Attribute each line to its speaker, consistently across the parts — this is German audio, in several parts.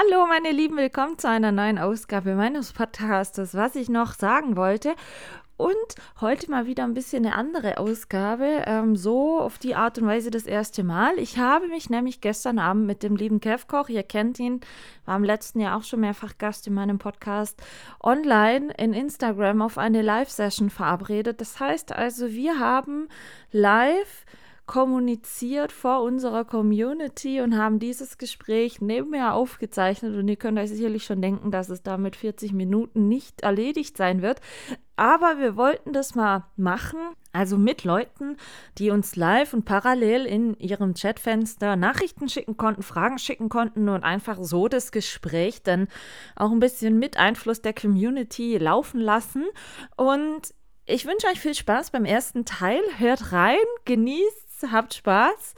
Speaker 1: Hallo meine Lieben, willkommen zu einer neuen Ausgabe meines Podcasts, was ich noch sagen wollte. Und heute mal wieder ein bisschen eine andere Ausgabe, ähm, so auf die Art und Weise das erste Mal. Ich habe mich nämlich gestern Abend mit dem lieben Kev Koch, ihr kennt ihn, war im letzten Jahr auch schon mehrfach Gast in meinem Podcast, online in Instagram auf eine Live-Session verabredet. Das heißt also, wir haben live kommuniziert vor unserer Community und haben dieses Gespräch nebenher aufgezeichnet. Und ihr könnt euch sicherlich schon denken, dass es damit 40 Minuten nicht erledigt sein wird. Aber wir wollten das mal machen, also mit Leuten, die uns live und parallel in ihrem Chatfenster Nachrichten schicken konnten, Fragen schicken konnten und einfach so das Gespräch dann auch ein bisschen mit Einfluss der Community laufen lassen. Und ich wünsche euch viel Spaß beim ersten Teil. Hört rein, genießt habt Spaß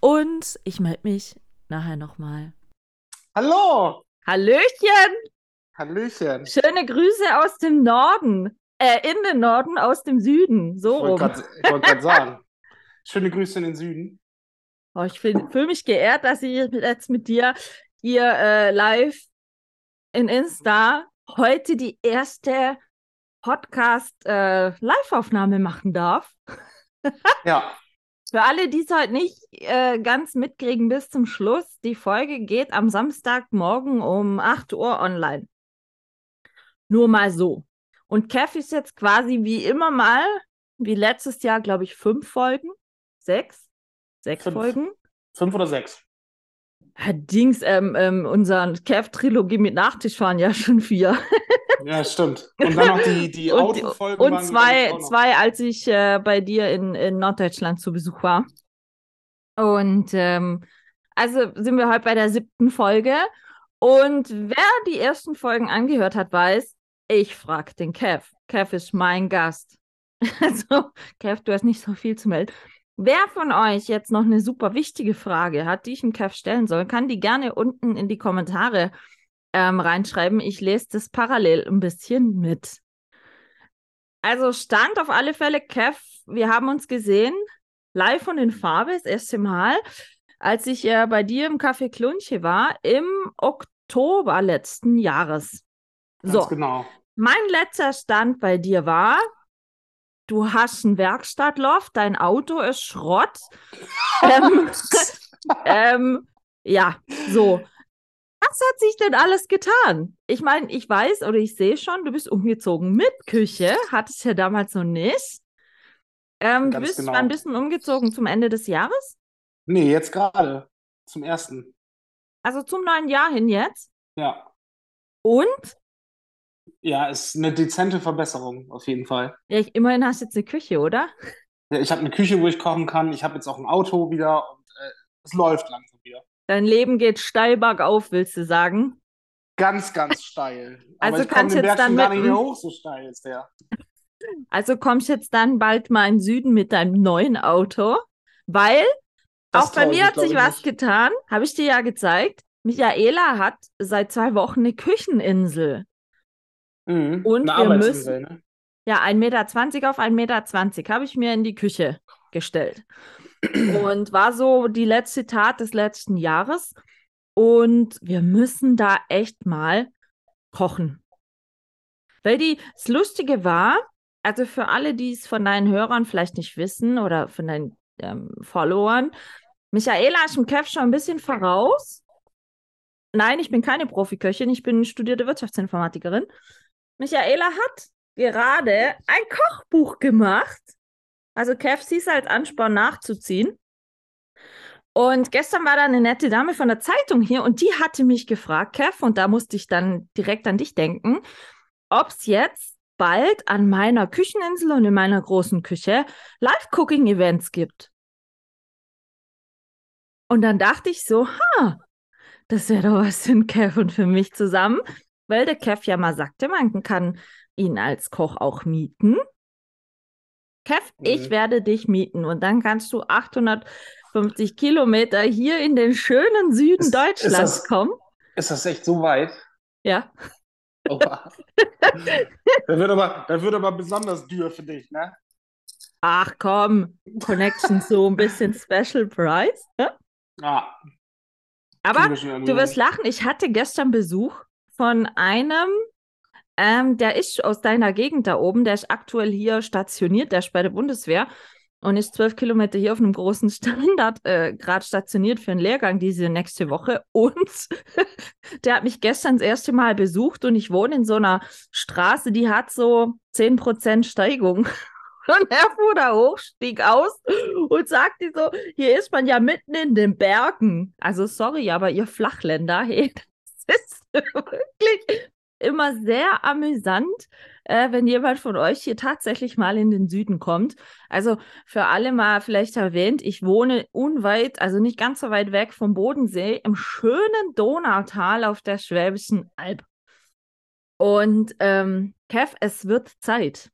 Speaker 1: und ich melde mich nachher nochmal.
Speaker 2: Hallo!
Speaker 1: Hallöchen!
Speaker 2: Hallöchen!
Speaker 1: Schöne Grüße aus dem Norden. Äh, in den Norden, aus dem Süden. So
Speaker 2: rum. Ich wollte gerade sagen. Schöne Grüße in den Süden.
Speaker 1: Oh, ich fühle mich geehrt, dass ich jetzt mit dir hier äh, live in Insta heute die erste Podcast-Live-Aufnahme äh, machen darf.
Speaker 2: ja,
Speaker 1: für alle, die es heute nicht äh, ganz mitkriegen bis zum Schluss, die Folge geht am Samstagmorgen um 8 Uhr online. Nur mal so. Und Kev ist jetzt quasi wie immer mal, wie letztes Jahr, glaube ich, fünf Folgen. Sechs? Sechs fünf. Folgen?
Speaker 2: Fünf oder sechs?
Speaker 1: Herr Dings, ähm, ähm, unser Kev-Trilogie mit Nachtisch waren ja schon vier.
Speaker 2: Ja, stimmt. Und dann noch die, die Autofolgen.
Speaker 1: Und zwei, zwei, als ich äh, bei dir in, in Norddeutschland zu Besuch war. Und ähm, also sind wir heute bei der siebten Folge. Und wer die ersten Folgen angehört hat, weiß, ich frage den Kev. Kev ist mein Gast. Also, Kev, du hast nicht so viel zu melden. Wer von euch jetzt noch eine super wichtige Frage hat, die ich dem Kev stellen soll, kann die gerne unten in die Kommentare ähm, reinschreiben. Ich lese das parallel ein bisschen mit. Also stand auf alle Fälle, Kev, wir haben uns gesehen, live und in Farbe, das erste Mal, als ich äh, bei dir im Café Klunche war, im Oktober letzten Jahres.
Speaker 2: Ganz so, genau.
Speaker 1: Mein letzter Stand bei dir war, du hast ein Werkstattloft, dein Auto ist Schrott. ähm, ähm, ja, so was hat sich denn alles getan? Ich meine, ich weiß oder ich sehe schon, du bist umgezogen mit Küche, hattest ja damals noch nicht. Ähm, du bist genau. ein bisschen umgezogen zum Ende des Jahres?
Speaker 2: Nee, jetzt gerade. Zum ersten.
Speaker 1: Also zum neuen Jahr hin jetzt?
Speaker 2: Ja.
Speaker 1: Und?
Speaker 2: Ja, ist eine dezente Verbesserung auf jeden Fall.
Speaker 1: Ja, ich, immerhin hast du jetzt eine Küche, oder?
Speaker 2: Ja, ich habe eine Küche, wo ich kochen kann. Ich habe jetzt auch ein Auto wieder und äh, es läuft langsam.
Speaker 1: Dein Leben geht steil bergauf, willst du sagen?
Speaker 2: Ganz, ganz steil.
Speaker 1: also Aber ich kannst jetzt dann
Speaker 2: gar nicht mehr hoch, so steil ist der.
Speaker 1: Also kommst jetzt dann bald mal in den Süden mit deinem neuen Auto, weil das auch bei mir hat sich was nicht. getan, habe ich dir ja gezeigt. Michaela hat seit zwei Wochen eine Kücheninsel.
Speaker 2: Mhm, und eine wir müssen. Ne?
Speaker 1: Ja, 1,20 Meter auf 1,20 Meter habe ich mir in die Küche gestellt und war so die letzte Tat des letzten Jahres. Und wir müssen da echt mal kochen. Weil die, das Lustige war, also für alle, die es von deinen Hörern vielleicht nicht wissen oder von deinen ähm, Followern, Michaela ist im Kev schon ein bisschen voraus. Nein, ich bin keine Profiköchin, ich bin studierte Wirtschaftsinformatikerin. Michaela hat gerade ein Kochbuch gemacht also Kev siehst als Ansporn nachzuziehen. Und gestern war da eine nette Dame von der Zeitung hier und die hatte mich gefragt, Kev, und da musste ich dann direkt an dich denken, ob es jetzt bald an meiner Kücheninsel und in meiner großen Küche Live-Cooking-Events gibt. Und dann dachte ich so, ha, das wäre doch was für Kev und für mich zusammen, weil der Kev ja mal sagte, man kann ihn als Koch auch mieten. Kev, ich
Speaker 2: Mhm.
Speaker 1: werde dich mieten und dann kannst du 850 Kilometer hier in den schönen Süden
Speaker 2: Ist- ist
Speaker 1: Deutschlands
Speaker 2: das-
Speaker 1: kommen.
Speaker 2: Ist das echt so weit?
Speaker 1: Ja.
Speaker 2: Oha. das, wird aber, das wird aber besonders dürr für dich, ne?
Speaker 1: Ach komm, Connection so ein bisschen Special Price. Ne?
Speaker 2: Ja.
Speaker 1: Aber du wirst lachen, ich hatte gestern Besuch von einem, ähm, der ist aus deiner Gegend da oben, der ist aktuell hier stationiert, der ist bei der Bundeswehr und ist zwölf Kilometer hier auf einem großen Standard äh, gerade stationiert für einen Lehrgang diese nächste Woche. Und der hat mich gestern das erste Mal besucht und ich wohne in so einer Straße, die hat so 10% Steigung. Und er fuhr da hoch, stieg aus und sagte so, hier ist man ja mitten in den Bergen. Also sorry, aber ihr Flachländer, hey, das ist wirklich immer sehr amüsant, äh, wenn jemand von euch hier tatsächlich mal in den Süden kommt. Also für alle mal vielleicht erwähnt, ich wohne unweit, also nicht ganz so weit weg vom Bodensee, im schönen Donautal auf der Schwäbischen Alb. Und ähm, Kev, es wird Zeit.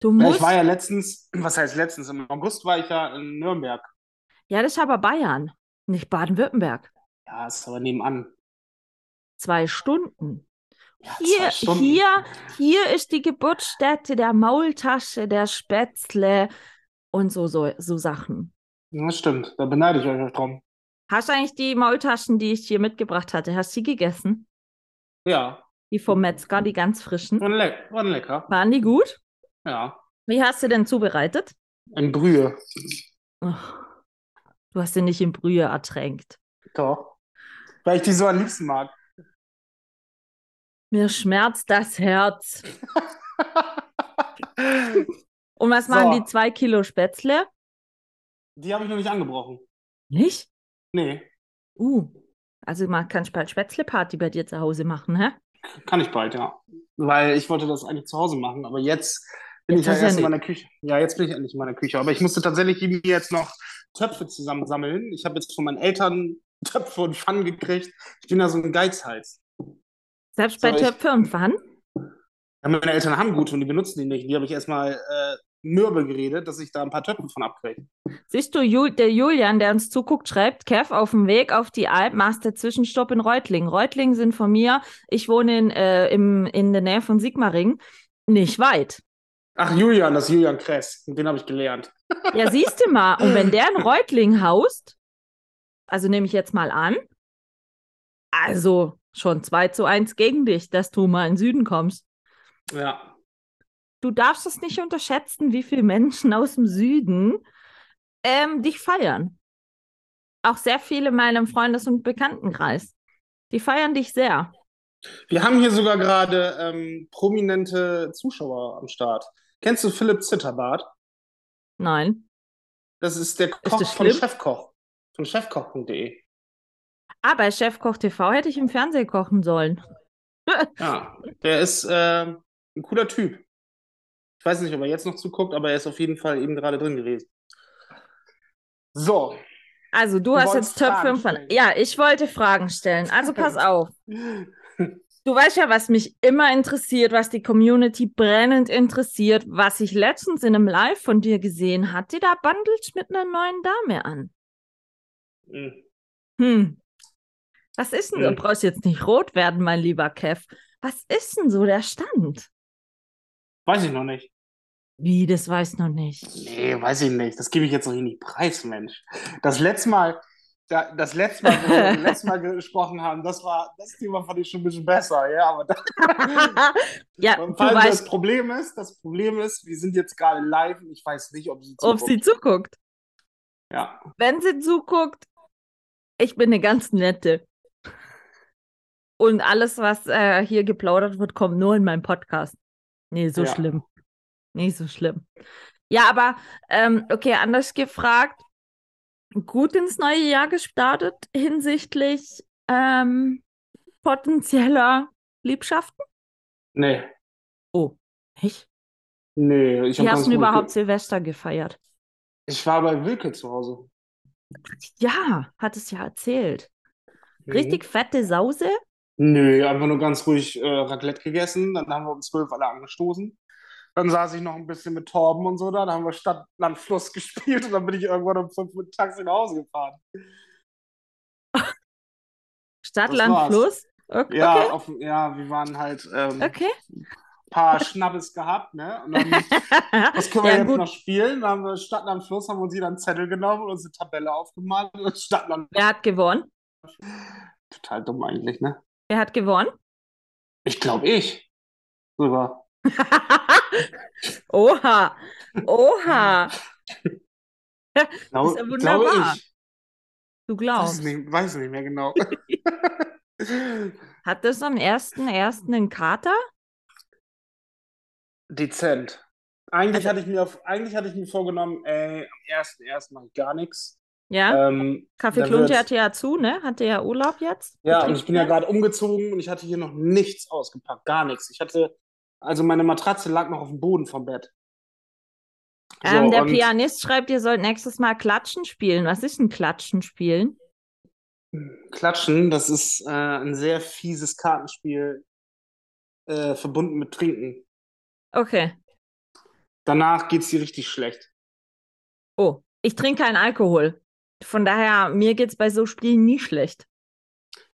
Speaker 1: Du musst.
Speaker 2: ich war ja letztens, was heißt letztens? Im August war ich ja in Nürnberg.
Speaker 1: Ja, das ist aber Bayern, nicht Baden-Württemberg.
Speaker 2: Ja, ist aber nebenan.
Speaker 1: Zwei Stunden.
Speaker 2: Ja,
Speaker 1: Hier, hier, hier ist die Geburtsstätte der Maultasche, der Spätzle und so, so, so Sachen.
Speaker 2: Das stimmt, da beneide ich euch drum.
Speaker 1: Hast du eigentlich die Maultaschen, die ich hier mitgebracht hatte, hast du die gegessen?
Speaker 2: Ja,
Speaker 1: Die vom Metzger, die ganz frischen.
Speaker 2: waren, le waren lecker.
Speaker 1: Waren die gut?
Speaker 2: Ja,
Speaker 1: Wie hast du denn zubereitet?
Speaker 2: in Brühe.
Speaker 1: Ach, du hast sie nicht in Brühe ertränkt.
Speaker 2: Doch. Weil ich die so am liebsten mag.
Speaker 1: Mir schmerzt das Herz. Und was waren
Speaker 2: So.
Speaker 1: die zwei Kilo Spätzle?
Speaker 2: Die habe ich noch nicht angebrochen.
Speaker 1: Nicht?
Speaker 2: Nee,
Speaker 1: Uh, also man kann bald Spätzle-Party bei dir zu Hause machen, hä?
Speaker 2: kann ich bald, ja. Weil ich wollte das eigentlich zu Hause machen, aber jetzt bin
Speaker 1: Jetzt
Speaker 2: ich ja
Speaker 1: hast du ja
Speaker 2: erst in meiner Küche. Ja, jetzt bin ich endlich in meiner Küche. Aber ich musste tatsächlich mir jetzt noch Töpfe zusammensammeln. Ich habe jetzt von meinen Eltern Töpfe und Pfannen gekriegt. Ich bin da so ein Geizhals.
Speaker 1: Selbst bei
Speaker 2: So, ich-
Speaker 1: Töpfe und Pfannen?
Speaker 2: Ja, meine Eltern haben gute und die benutzen die nicht. Die habe ich erstmal äh, mürbe geredet, dass ich da ein paar Töpfe von abkriege.
Speaker 1: Siehst du, Jul der Julian, der uns zuguckt, schreibt, Kev, auf dem Weg auf die Alp machst du Zwischenstopp in Reutlingen. Reutlingen sind von mir, ich wohne in, äh, im, in der Nähe von Sigmaringen, nicht weit.
Speaker 2: Ach, Julian, das ist Julian Kress. Den habe ich gelernt.
Speaker 1: Ja, siehst du mal, und wenn der in Reutlingen haust, also nehme ich jetzt mal an, also schon 2 zu 1 gegen dich, dass du mal in den Süden kommst.
Speaker 2: Ja.
Speaker 1: du darfst es nicht unterschätzen, wie viele Menschen aus dem Süden ähm, dich feiern. Auch sehr viele in meinem Freundes- und Bekanntenkreis. Die feiern dich sehr.
Speaker 2: Wir haben hier sogar gerade ähm, prominente Zuschauer am Start. Kennst du Philipp Zitterbart?
Speaker 1: Nein.
Speaker 2: Das ist der Koch
Speaker 1: das
Speaker 2: von? Chefkoch. Von chefkoch.de.
Speaker 1: Ah, bei Chefkoch TV hätte ich im Fernsehen kochen sollen.
Speaker 2: Ja, der ist äh, ein cooler Typ. Ich weiß nicht, ob er jetzt noch zuguckt, aber er ist auf jeden Fall eben gerade drin gewesen. So.
Speaker 1: Also, du,
Speaker 2: Du
Speaker 1: hast jetzt und Pfannen.
Speaker 2: stellen.
Speaker 1: Ja, ich wollte Fragen stellen. Also, pass auf. Du weißt ja, was mich immer interessiert, was die Community brennend interessiert, was ich letztens in einem Live von dir gesehen hatte. Da bandelst mit einer neuen Dame an.
Speaker 2: Hm.
Speaker 1: Hm. Was ist denn, du
Speaker 2: Hm.
Speaker 1: brauchst jetzt nicht rot werden, mein lieber Kev. Was ist denn so der Stand?
Speaker 2: Weiß ich noch nicht.
Speaker 1: Wie, das weiß noch nicht.
Speaker 2: Nee, weiß ich nicht. Das gebe ich jetzt noch nicht preis, Mensch. Das letzte Mal, da, das letzte Mal, wo wir das letzte Mal gesprochen haben, das war, das Thema fand ich schon ein bisschen besser, ja, aber das,
Speaker 1: ja, du
Speaker 2: das Problem ist, das Problem ist, wir sind jetzt gerade live und ich weiß nicht, ob sie
Speaker 1: ob sie zuguckt.
Speaker 2: Ja,
Speaker 1: Wenn sie zuguckt, ich bin eine ganz nette. Und alles, was äh, hier geplaudert wird, kommt nur in meinen Podcast. Nee, so
Speaker 2: Ja.
Speaker 1: schlimm. Nicht so schlimm. Ja, aber ähm, okay, anders gefragt. Gut ins neue Jahr gestartet hinsichtlich ähm, potenzieller Liebschaften?
Speaker 2: nee,
Speaker 1: Oh, echt?
Speaker 2: nee, ich
Speaker 1: Wie
Speaker 2: hab
Speaker 1: hast du überhaupt Silvester gefeiert?
Speaker 2: Ich war bei Wilke zu Hause.
Speaker 1: Ja, hat es ja erzählt.
Speaker 2: Mhm.
Speaker 1: Richtig fette Sause?
Speaker 2: Nö, einfach nur ganz ruhig äh, Raclette gegessen. Dann haben wir um zwölf alle angestoßen. Dann saß ich noch ein bisschen mit Torben und so da. Dann haben wir Stadt, Land, Fluss gespielt und dann bin ich irgendwann um fünf mit Taxi nach Hause gefahren.
Speaker 1: Stadt,
Speaker 2: Das
Speaker 1: Land,
Speaker 2: war's.
Speaker 1: Fluss? Okay.
Speaker 2: Ja, auf, ja, wir waren halt ähm,
Speaker 1: okay.
Speaker 2: ein paar Schnappes gehabt, ne? Und dann, was können wir
Speaker 1: ja,
Speaker 2: jetzt
Speaker 1: gut.
Speaker 2: noch spielen? Dann haben wir Stadt, Land, Fluss, haben wir uns jeder einen Zettel genommen und uns eine Tabelle aufgemalt. Und Stadt, Land,
Speaker 1: Wer hat gewonnen?
Speaker 2: total dumm eigentlich, ne?
Speaker 1: Wer hat gewonnen?
Speaker 2: Ich glaube ich. Sogar.
Speaker 1: Oha. Oha.
Speaker 2: Glaub,
Speaker 1: ja
Speaker 2: glaube
Speaker 1: wunderbar.
Speaker 2: ich.
Speaker 1: Du
Speaker 2: Weiß
Speaker 1: glaubst.
Speaker 2: nicht, weiß nicht mehr genau.
Speaker 1: Hat das am 1.1. einen Kater?
Speaker 2: Dezent. Eigentlich
Speaker 1: Also-
Speaker 2: hatte ich mir auf, eigentlich hatte ich mir vorgenommen, ey, am 1.1. mache ich gar nichts.
Speaker 1: Ja.
Speaker 2: Ähm,
Speaker 1: Kaffee Klunte hatte ja zu, ne? Hatte ja Urlaub jetzt.
Speaker 2: Ja, und ich bin ja gerade umgezogen und ich hatte hier noch nichts ausgepackt, gar nichts. Ich hatte, also meine Matratze lag noch auf dem Boden vom Bett. So,
Speaker 1: Ähm, der Pianist schreibt, ihr sollt nächstes Mal Klatschen spielen. Was ist ein Klatschen spielen?
Speaker 2: Klatschen, das ist äh, ein sehr fieses Kartenspiel, äh, verbunden mit Trinken.
Speaker 1: Okay.
Speaker 2: Danach geht's dir richtig schlecht.
Speaker 1: Oh, ich trinke keinen Alkohol. Von daher, mir geht's bei so Spielen nie schlecht.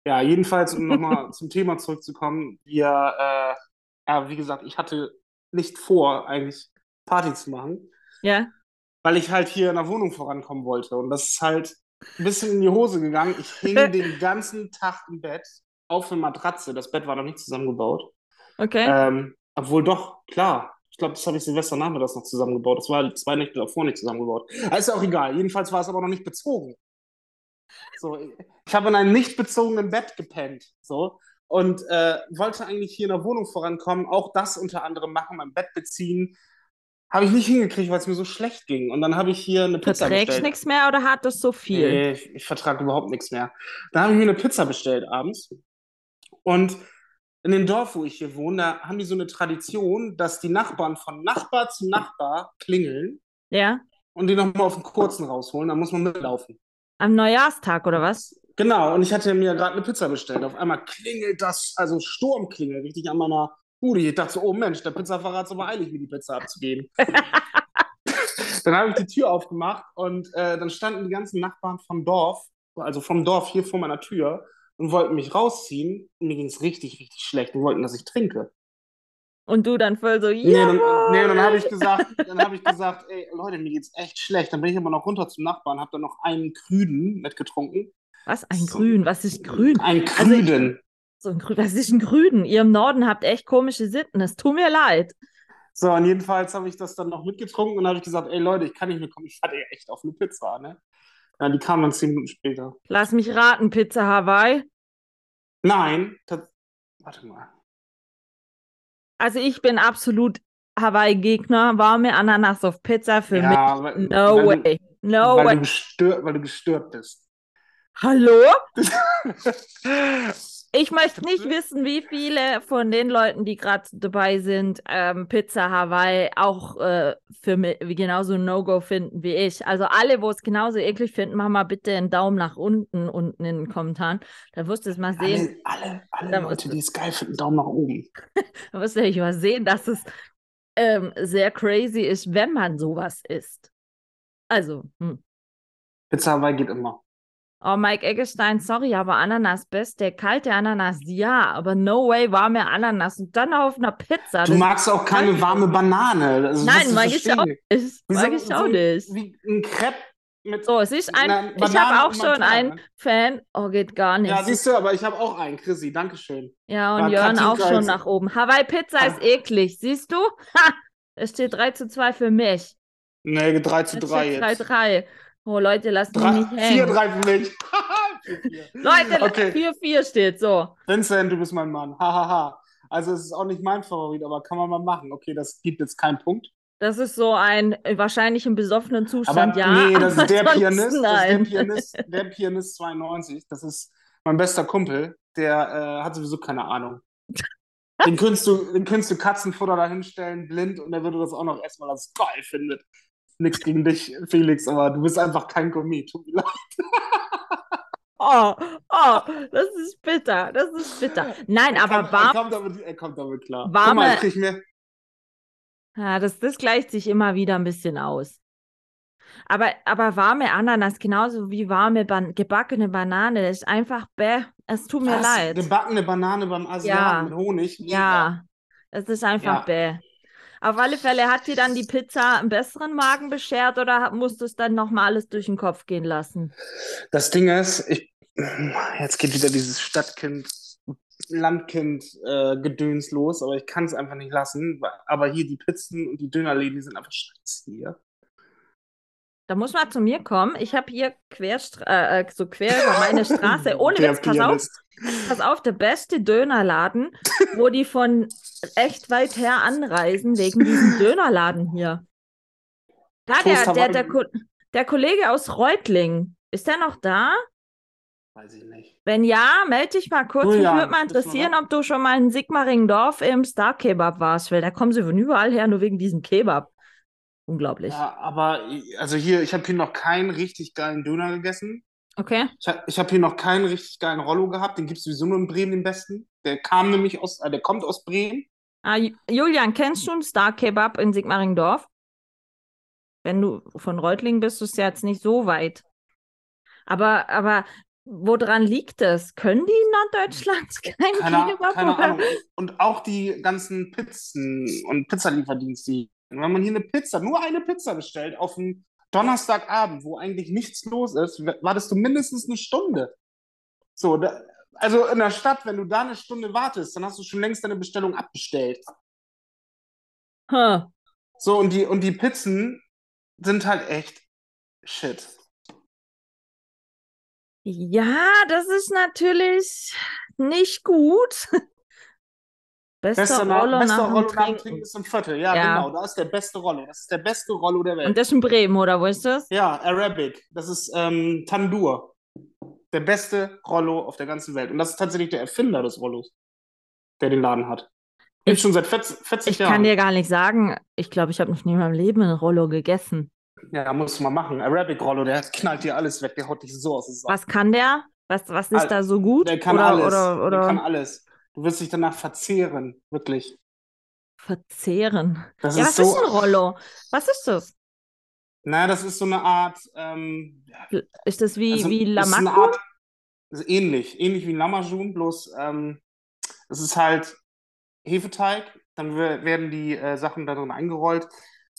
Speaker 2: Ja, jedenfalls, um nochmal zum Thema zurückzukommen, wir, äh, ja, wie gesagt, ich hatte nicht vor, eigentlich Party zu machen,
Speaker 1: Ja?
Speaker 2: weil ich halt hier in der Wohnung vorankommen wollte. Und das ist halt ein bisschen in die Hose gegangen. Ich hing den ganzen Tag im Bett auf eine Matratze. Das Bett war noch nicht zusammengebaut.
Speaker 1: Okay.
Speaker 2: Ähm, obwohl doch, klar. Ich glaube, das habe ich Silvester nachmittags noch zusammengebaut. Das war zwei Nächte davor nicht zusammengebaut. Ist ja auch egal. Jedenfalls war es aber noch nicht bezogen. So, ich habe in einem nicht bezogenen Bett gepennt. So. Und äh, wollte eigentlich hier in der Wohnung vorankommen, auch das unter anderem machen, mein Bett beziehen. Habe ich nicht hingekriegt, weil es mir so schlecht ging. Und dann habe ich hier eine Pizza
Speaker 1: Verträgst
Speaker 2: bestellt.
Speaker 1: nichts mehr oder hat das so viel?
Speaker 2: Nee, ich, ich vertrage überhaupt nichts mehr. Da habe ich mir eine Pizza bestellt abends. Und in dem Dorf, wo ich hier wohne, da haben die so eine Tradition, dass die Nachbarn von Nachbar zu Nachbar klingeln
Speaker 1: Ja?
Speaker 2: und die nochmal auf den kurzen rausholen. Da muss man mitlaufen.
Speaker 1: Am Neujahrstag oder was?
Speaker 2: Genau, und ich hatte mir gerade eine Pizza bestellt. Auf einmal klingelt das, also Sturm klingelt richtig an meiner Bude. Ich dachte so, oh Mensch, der Pizzafahrer hat es aber eilig, mir die Pizza abzugeben. dann habe ich die Tür aufgemacht und äh, dann standen die ganzen Nachbarn vom Dorf, also vom Dorf hier vor meiner Tür und wollten mich rausziehen. Und mir ging es richtig, richtig schlecht und wollten, dass ich trinke.
Speaker 1: Und du dann voll so,
Speaker 2: Nee,
Speaker 1: ja.
Speaker 2: dann, nee, und dann habe ich gesagt, dann habe ich gesagt, ey, Leute, mir geht's echt schlecht. Dann bin ich aber noch runter zum Nachbarn, habe dann noch einen Krüden mitgetrunken.
Speaker 1: Was? Ein
Speaker 2: So.
Speaker 1: Grün? Was ist Grün?
Speaker 2: Einen
Speaker 1: Also ich-
Speaker 2: Krüden.
Speaker 1: So ein Grün. Was ist ein Grünen? Ihr im Norden habt echt komische Sitten. Es tut mir leid.
Speaker 2: So, und jedenfalls habe ich das dann noch mitgetrunken und habe ich gesagt, ey Leute, ich kann nicht mehr kommen, ich hatte ja echt auf eine Pizza, ne? Ja, die kam dann zehn Minuten später.
Speaker 1: Lass mich raten, Pizza Hawaii.
Speaker 2: Nein, das, warte mal.
Speaker 1: Also ich bin absolut Hawaii-Gegner. Warme Ananas auf Pizza für
Speaker 2: ja, weil,
Speaker 1: mich. No
Speaker 2: weil
Speaker 1: way. No
Speaker 2: Du, weil,
Speaker 1: way.
Speaker 2: du gestört, weil du gestört bist.
Speaker 1: Hallo? Ich möchte nicht wissen, wie viele von den Leuten, die gerade dabei sind, ähm, Pizza Hawaii auch äh, für mich genauso ein No-Go finden wie ich. Also alle, wo es genauso eklig finden, mach mal bitte einen Daumen nach unten unten in den Kommentaren. Da wirst du es mal sehen.
Speaker 2: alle, alle, alle Leute, die es geil finden, Daumen nach oben.
Speaker 1: Da wirst du nämlich mal sehen, dass es ähm, sehr crazy ist, wenn man sowas isst. Also, hm.
Speaker 2: Pizza Hawaii geht immer.
Speaker 1: Oh, Mike Eggestein, sorry, aber Ananas beste. Kalte Ananas, ja, aber no way warme Ananas und dann auf einer Pizza.
Speaker 2: Du magst auch keine warme Banane. Also,
Speaker 1: Nein, mag ich auch
Speaker 2: nicht.
Speaker 1: Mag ich auch nicht.
Speaker 2: Wie ein Crepe mit.
Speaker 1: So, es ist ein, ich habe auch schon einen
Speaker 2: Marmelade.
Speaker 1: Fan. Oh, geht gar nicht.
Speaker 2: Ja, siehst du, aber ich habe auch einen, Chrissy, Dankeschön.
Speaker 1: Ja, und
Speaker 2: War
Speaker 1: Jörn auch
Speaker 2: Katinka
Speaker 1: schon
Speaker 2: jetzt-
Speaker 1: nach oben. Hawaii Pizza ist
Speaker 2: Ah.
Speaker 1: eklig, siehst du? Ha! Es steht 3 zu 2 für mich.
Speaker 2: Nee, 3 zu
Speaker 1: Es
Speaker 2: 3
Speaker 1: steht 3
Speaker 2: jetzt.
Speaker 1: 3. Oh, Leute, lasst mich nicht
Speaker 2: 4,
Speaker 1: hängen.
Speaker 2: 3 für mich. 4, 4.
Speaker 1: Leute,
Speaker 2: Okay.
Speaker 1: 4 4 steht so.
Speaker 2: Vincent, du bist mein Mann. Hahaha. Also, es ist auch nicht mein Favorit, aber kann man mal machen. Okay, das gibt jetzt keinen Punkt.
Speaker 1: Das ist so ein äh, wahrscheinlich im besoffenen
Speaker 2: Aber
Speaker 1: Zustand, ja.
Speaker 2: nee, das
Speaker 1: aber
Speaker 2: ist der Pianist. Das ist der
Speaker 1: nein.
Speaker 2: Pianist, der Pianist 92. Das ist mein bester Kumpel. Der äh, hat sowieso keine Ahnung. Den könntest du, den könntest du Katzenfutter da hinstellen, blind, und er würde das auch noch essen, weil er es geil findet. Nichts gegen dich, Felix, aber du bist einfach kein Gourmet. Tut mir leid.
Speaker 1: Oh, oh, das ist bitter. Das ist bitter. Nein,
Speaker 2: Er
Speaker 1: aber
Speaker 2: kommt, er
Speaker 1: warm.
Speaker 2: kommt damit, er kommt damit klar.
Speaker 1: Warme-
Speaker 2: Guck mal, ich mir.
Speaker 1: Ja, das, das gleicht sich immer wieder ein bisschen aus. Aber, aber warme Ananas, genauso wie warme Ban gebackene Banane, das ist einfach bäh. Es tut mir
Speaker 2: Was?
Speaker 1: leid.
Speaker 2: Gebackene Banane beim Asiaten
Speaker 1: Ja.
Speaker 2: mit Honig? Mega.
Speaker 1: Ja, es ist einfach
Speaker 2: Ja.
Speaker 1: bäh. Auf alle Fälle hat dir dann die Pizza einen besseren Magen beschert oder musst du es dann nochmal alles durch den Kopf gehen lassen?
Speaker 2: Das Ding ist, ich, jetzt geht wieder dieses Stadtkind, Landkind äh, los, aber ich kann es einfach nicht lassen. Aber hier die Pizzen und die Dönerläden, die sind einfach scheiße hier.
Speaker 1: Da muss man zu mir kommen. Ich habe hier Querstra äh, äh, so quer über meine Straße. Ohne
Speaker 2: Der
Speaker 1: Witz, pass auf, pass auf, der beste Dönerladen, wo die von echt weit her anreisen wegen diesem Dönerladen hier. Da, der, der, der. Ko der Kollege aus Reutling, ist der noch da?
Speaker 2: Weiß ich nicht.
Speaker 1: Wenn ja, melde dich mal kurz. Mich
Speaker 2: Julian,
Speaker 1: würde mal interessieren, ob du schon mal in Sigmaringdorf im Star Kebab warst, weil da kommen sie von überall her, nur wegen diesem Kebab. Unglaublich.
Speaker 2: Ja, aber also hier, ich habe hier noch keinen richtig geilen Döner gegessen.
Speaker 1: Okay.
Speaker 2: Ich habe hab hier noch keinen richtig geilen Rollo gehabt. Den gibt es sowieso nur in Bremen, den besten. Der kam nämlich aus, äh, der kommt aus Bremen.
Speaker 1: Ah, Ju- Julian, kennst du einen Star Kebab in Sigmaringdorf? Wenn du von Reutlingen bist, ist es ja jetzt nicht so weit. Aber, aber woran liegt es? Können die in Norddeutschland keinen
Speaker 2: Keine,
Speaker 1: Kebab?
Speaker 2: keine? Ahnung. Und auch die ganzen Pizzen und Pizzalieferdienste. Hier. Wenn man hier eine Pizza, nur eine Pizza bestellt, auf einen Donnerstagabend, wo eigentlich nichts los ist, wartest du mindestens eine Stunde. So, da, also in der Stadt, wenn du da eine Stunde wartest, dann hast du schon längst deine Bestellung abbestellt.
Speaker 1: Huh.
Speaker 2: So, und die, und die Pizzen sind halt echt shit.
Speaker 1: Ja, das ist natürlich nicht gut. Bester
Speaker 2: Bester,
Speaker 1: Rollo
Speaker 2: bester
Speaker 1: nach
Speaker 2: Rollo nach dem
Speaker 1: Trinken.
Speaker 2: Ist im Viertel. Ja,
Speaker 1: Ja.
Speaker 2: genau. Da ist der beste Rollo. Das ist der beste Rollo der Welt.
Speaker 1: Und das ist in Bremen, oder wo ist das?
Speaker 2: Ja, Arabic. Das ist ähm, Tandoor. Der beste Rollo auf der ganzen Welt. Und das ist tatsächlich der Erfinder des Rollos, der den Laden hat. Gibt
Speaker 1: Ich-
Speaker 2: schon seit 40, 40
Speaker 1: Ich
Speaker 2: Jahren.
Speaker 1: kann dir gar nicht sagen, ich glaube, ich habe noch nie in meinem Leben ein Rollo gegessen.
Speaker 2: ja, musst du mal machen. Arabic Rollo, der knallt dir alles weg. Der haut dich so aus.
Speaker 1: Was kann der? Was, was ist
Speaker 2: Al-
Speaker 1: da so gut?
Speaker 2: Der kann
Speaker 1: oder,
Speaker 2: alles.
Speaker 1: Oder, oder
Speaker 2: Der kann alles. Du wirst dich danach verzehren. Wirklich.
Speaker 1: verzehren.
Speaker 2: Das
Speaker 1: Ja,
Speaker 2: ist
Speaker 1: was
Speaker 2: so.
Speaker 1: ist ein Rollo? Was ist das?
Speaker 2: Na, das ist so eine Art. Ähm,
Speaker 1: Ist das wie,
Speaker 2: also,
Speaker 1: wie
Speaker 2: ist ähnlich. Ähnlich wie ein Lamajun, bloß ähm, es ist halt Hefeteig. Dann we- werden die äh, Sachen da drin eingerollt.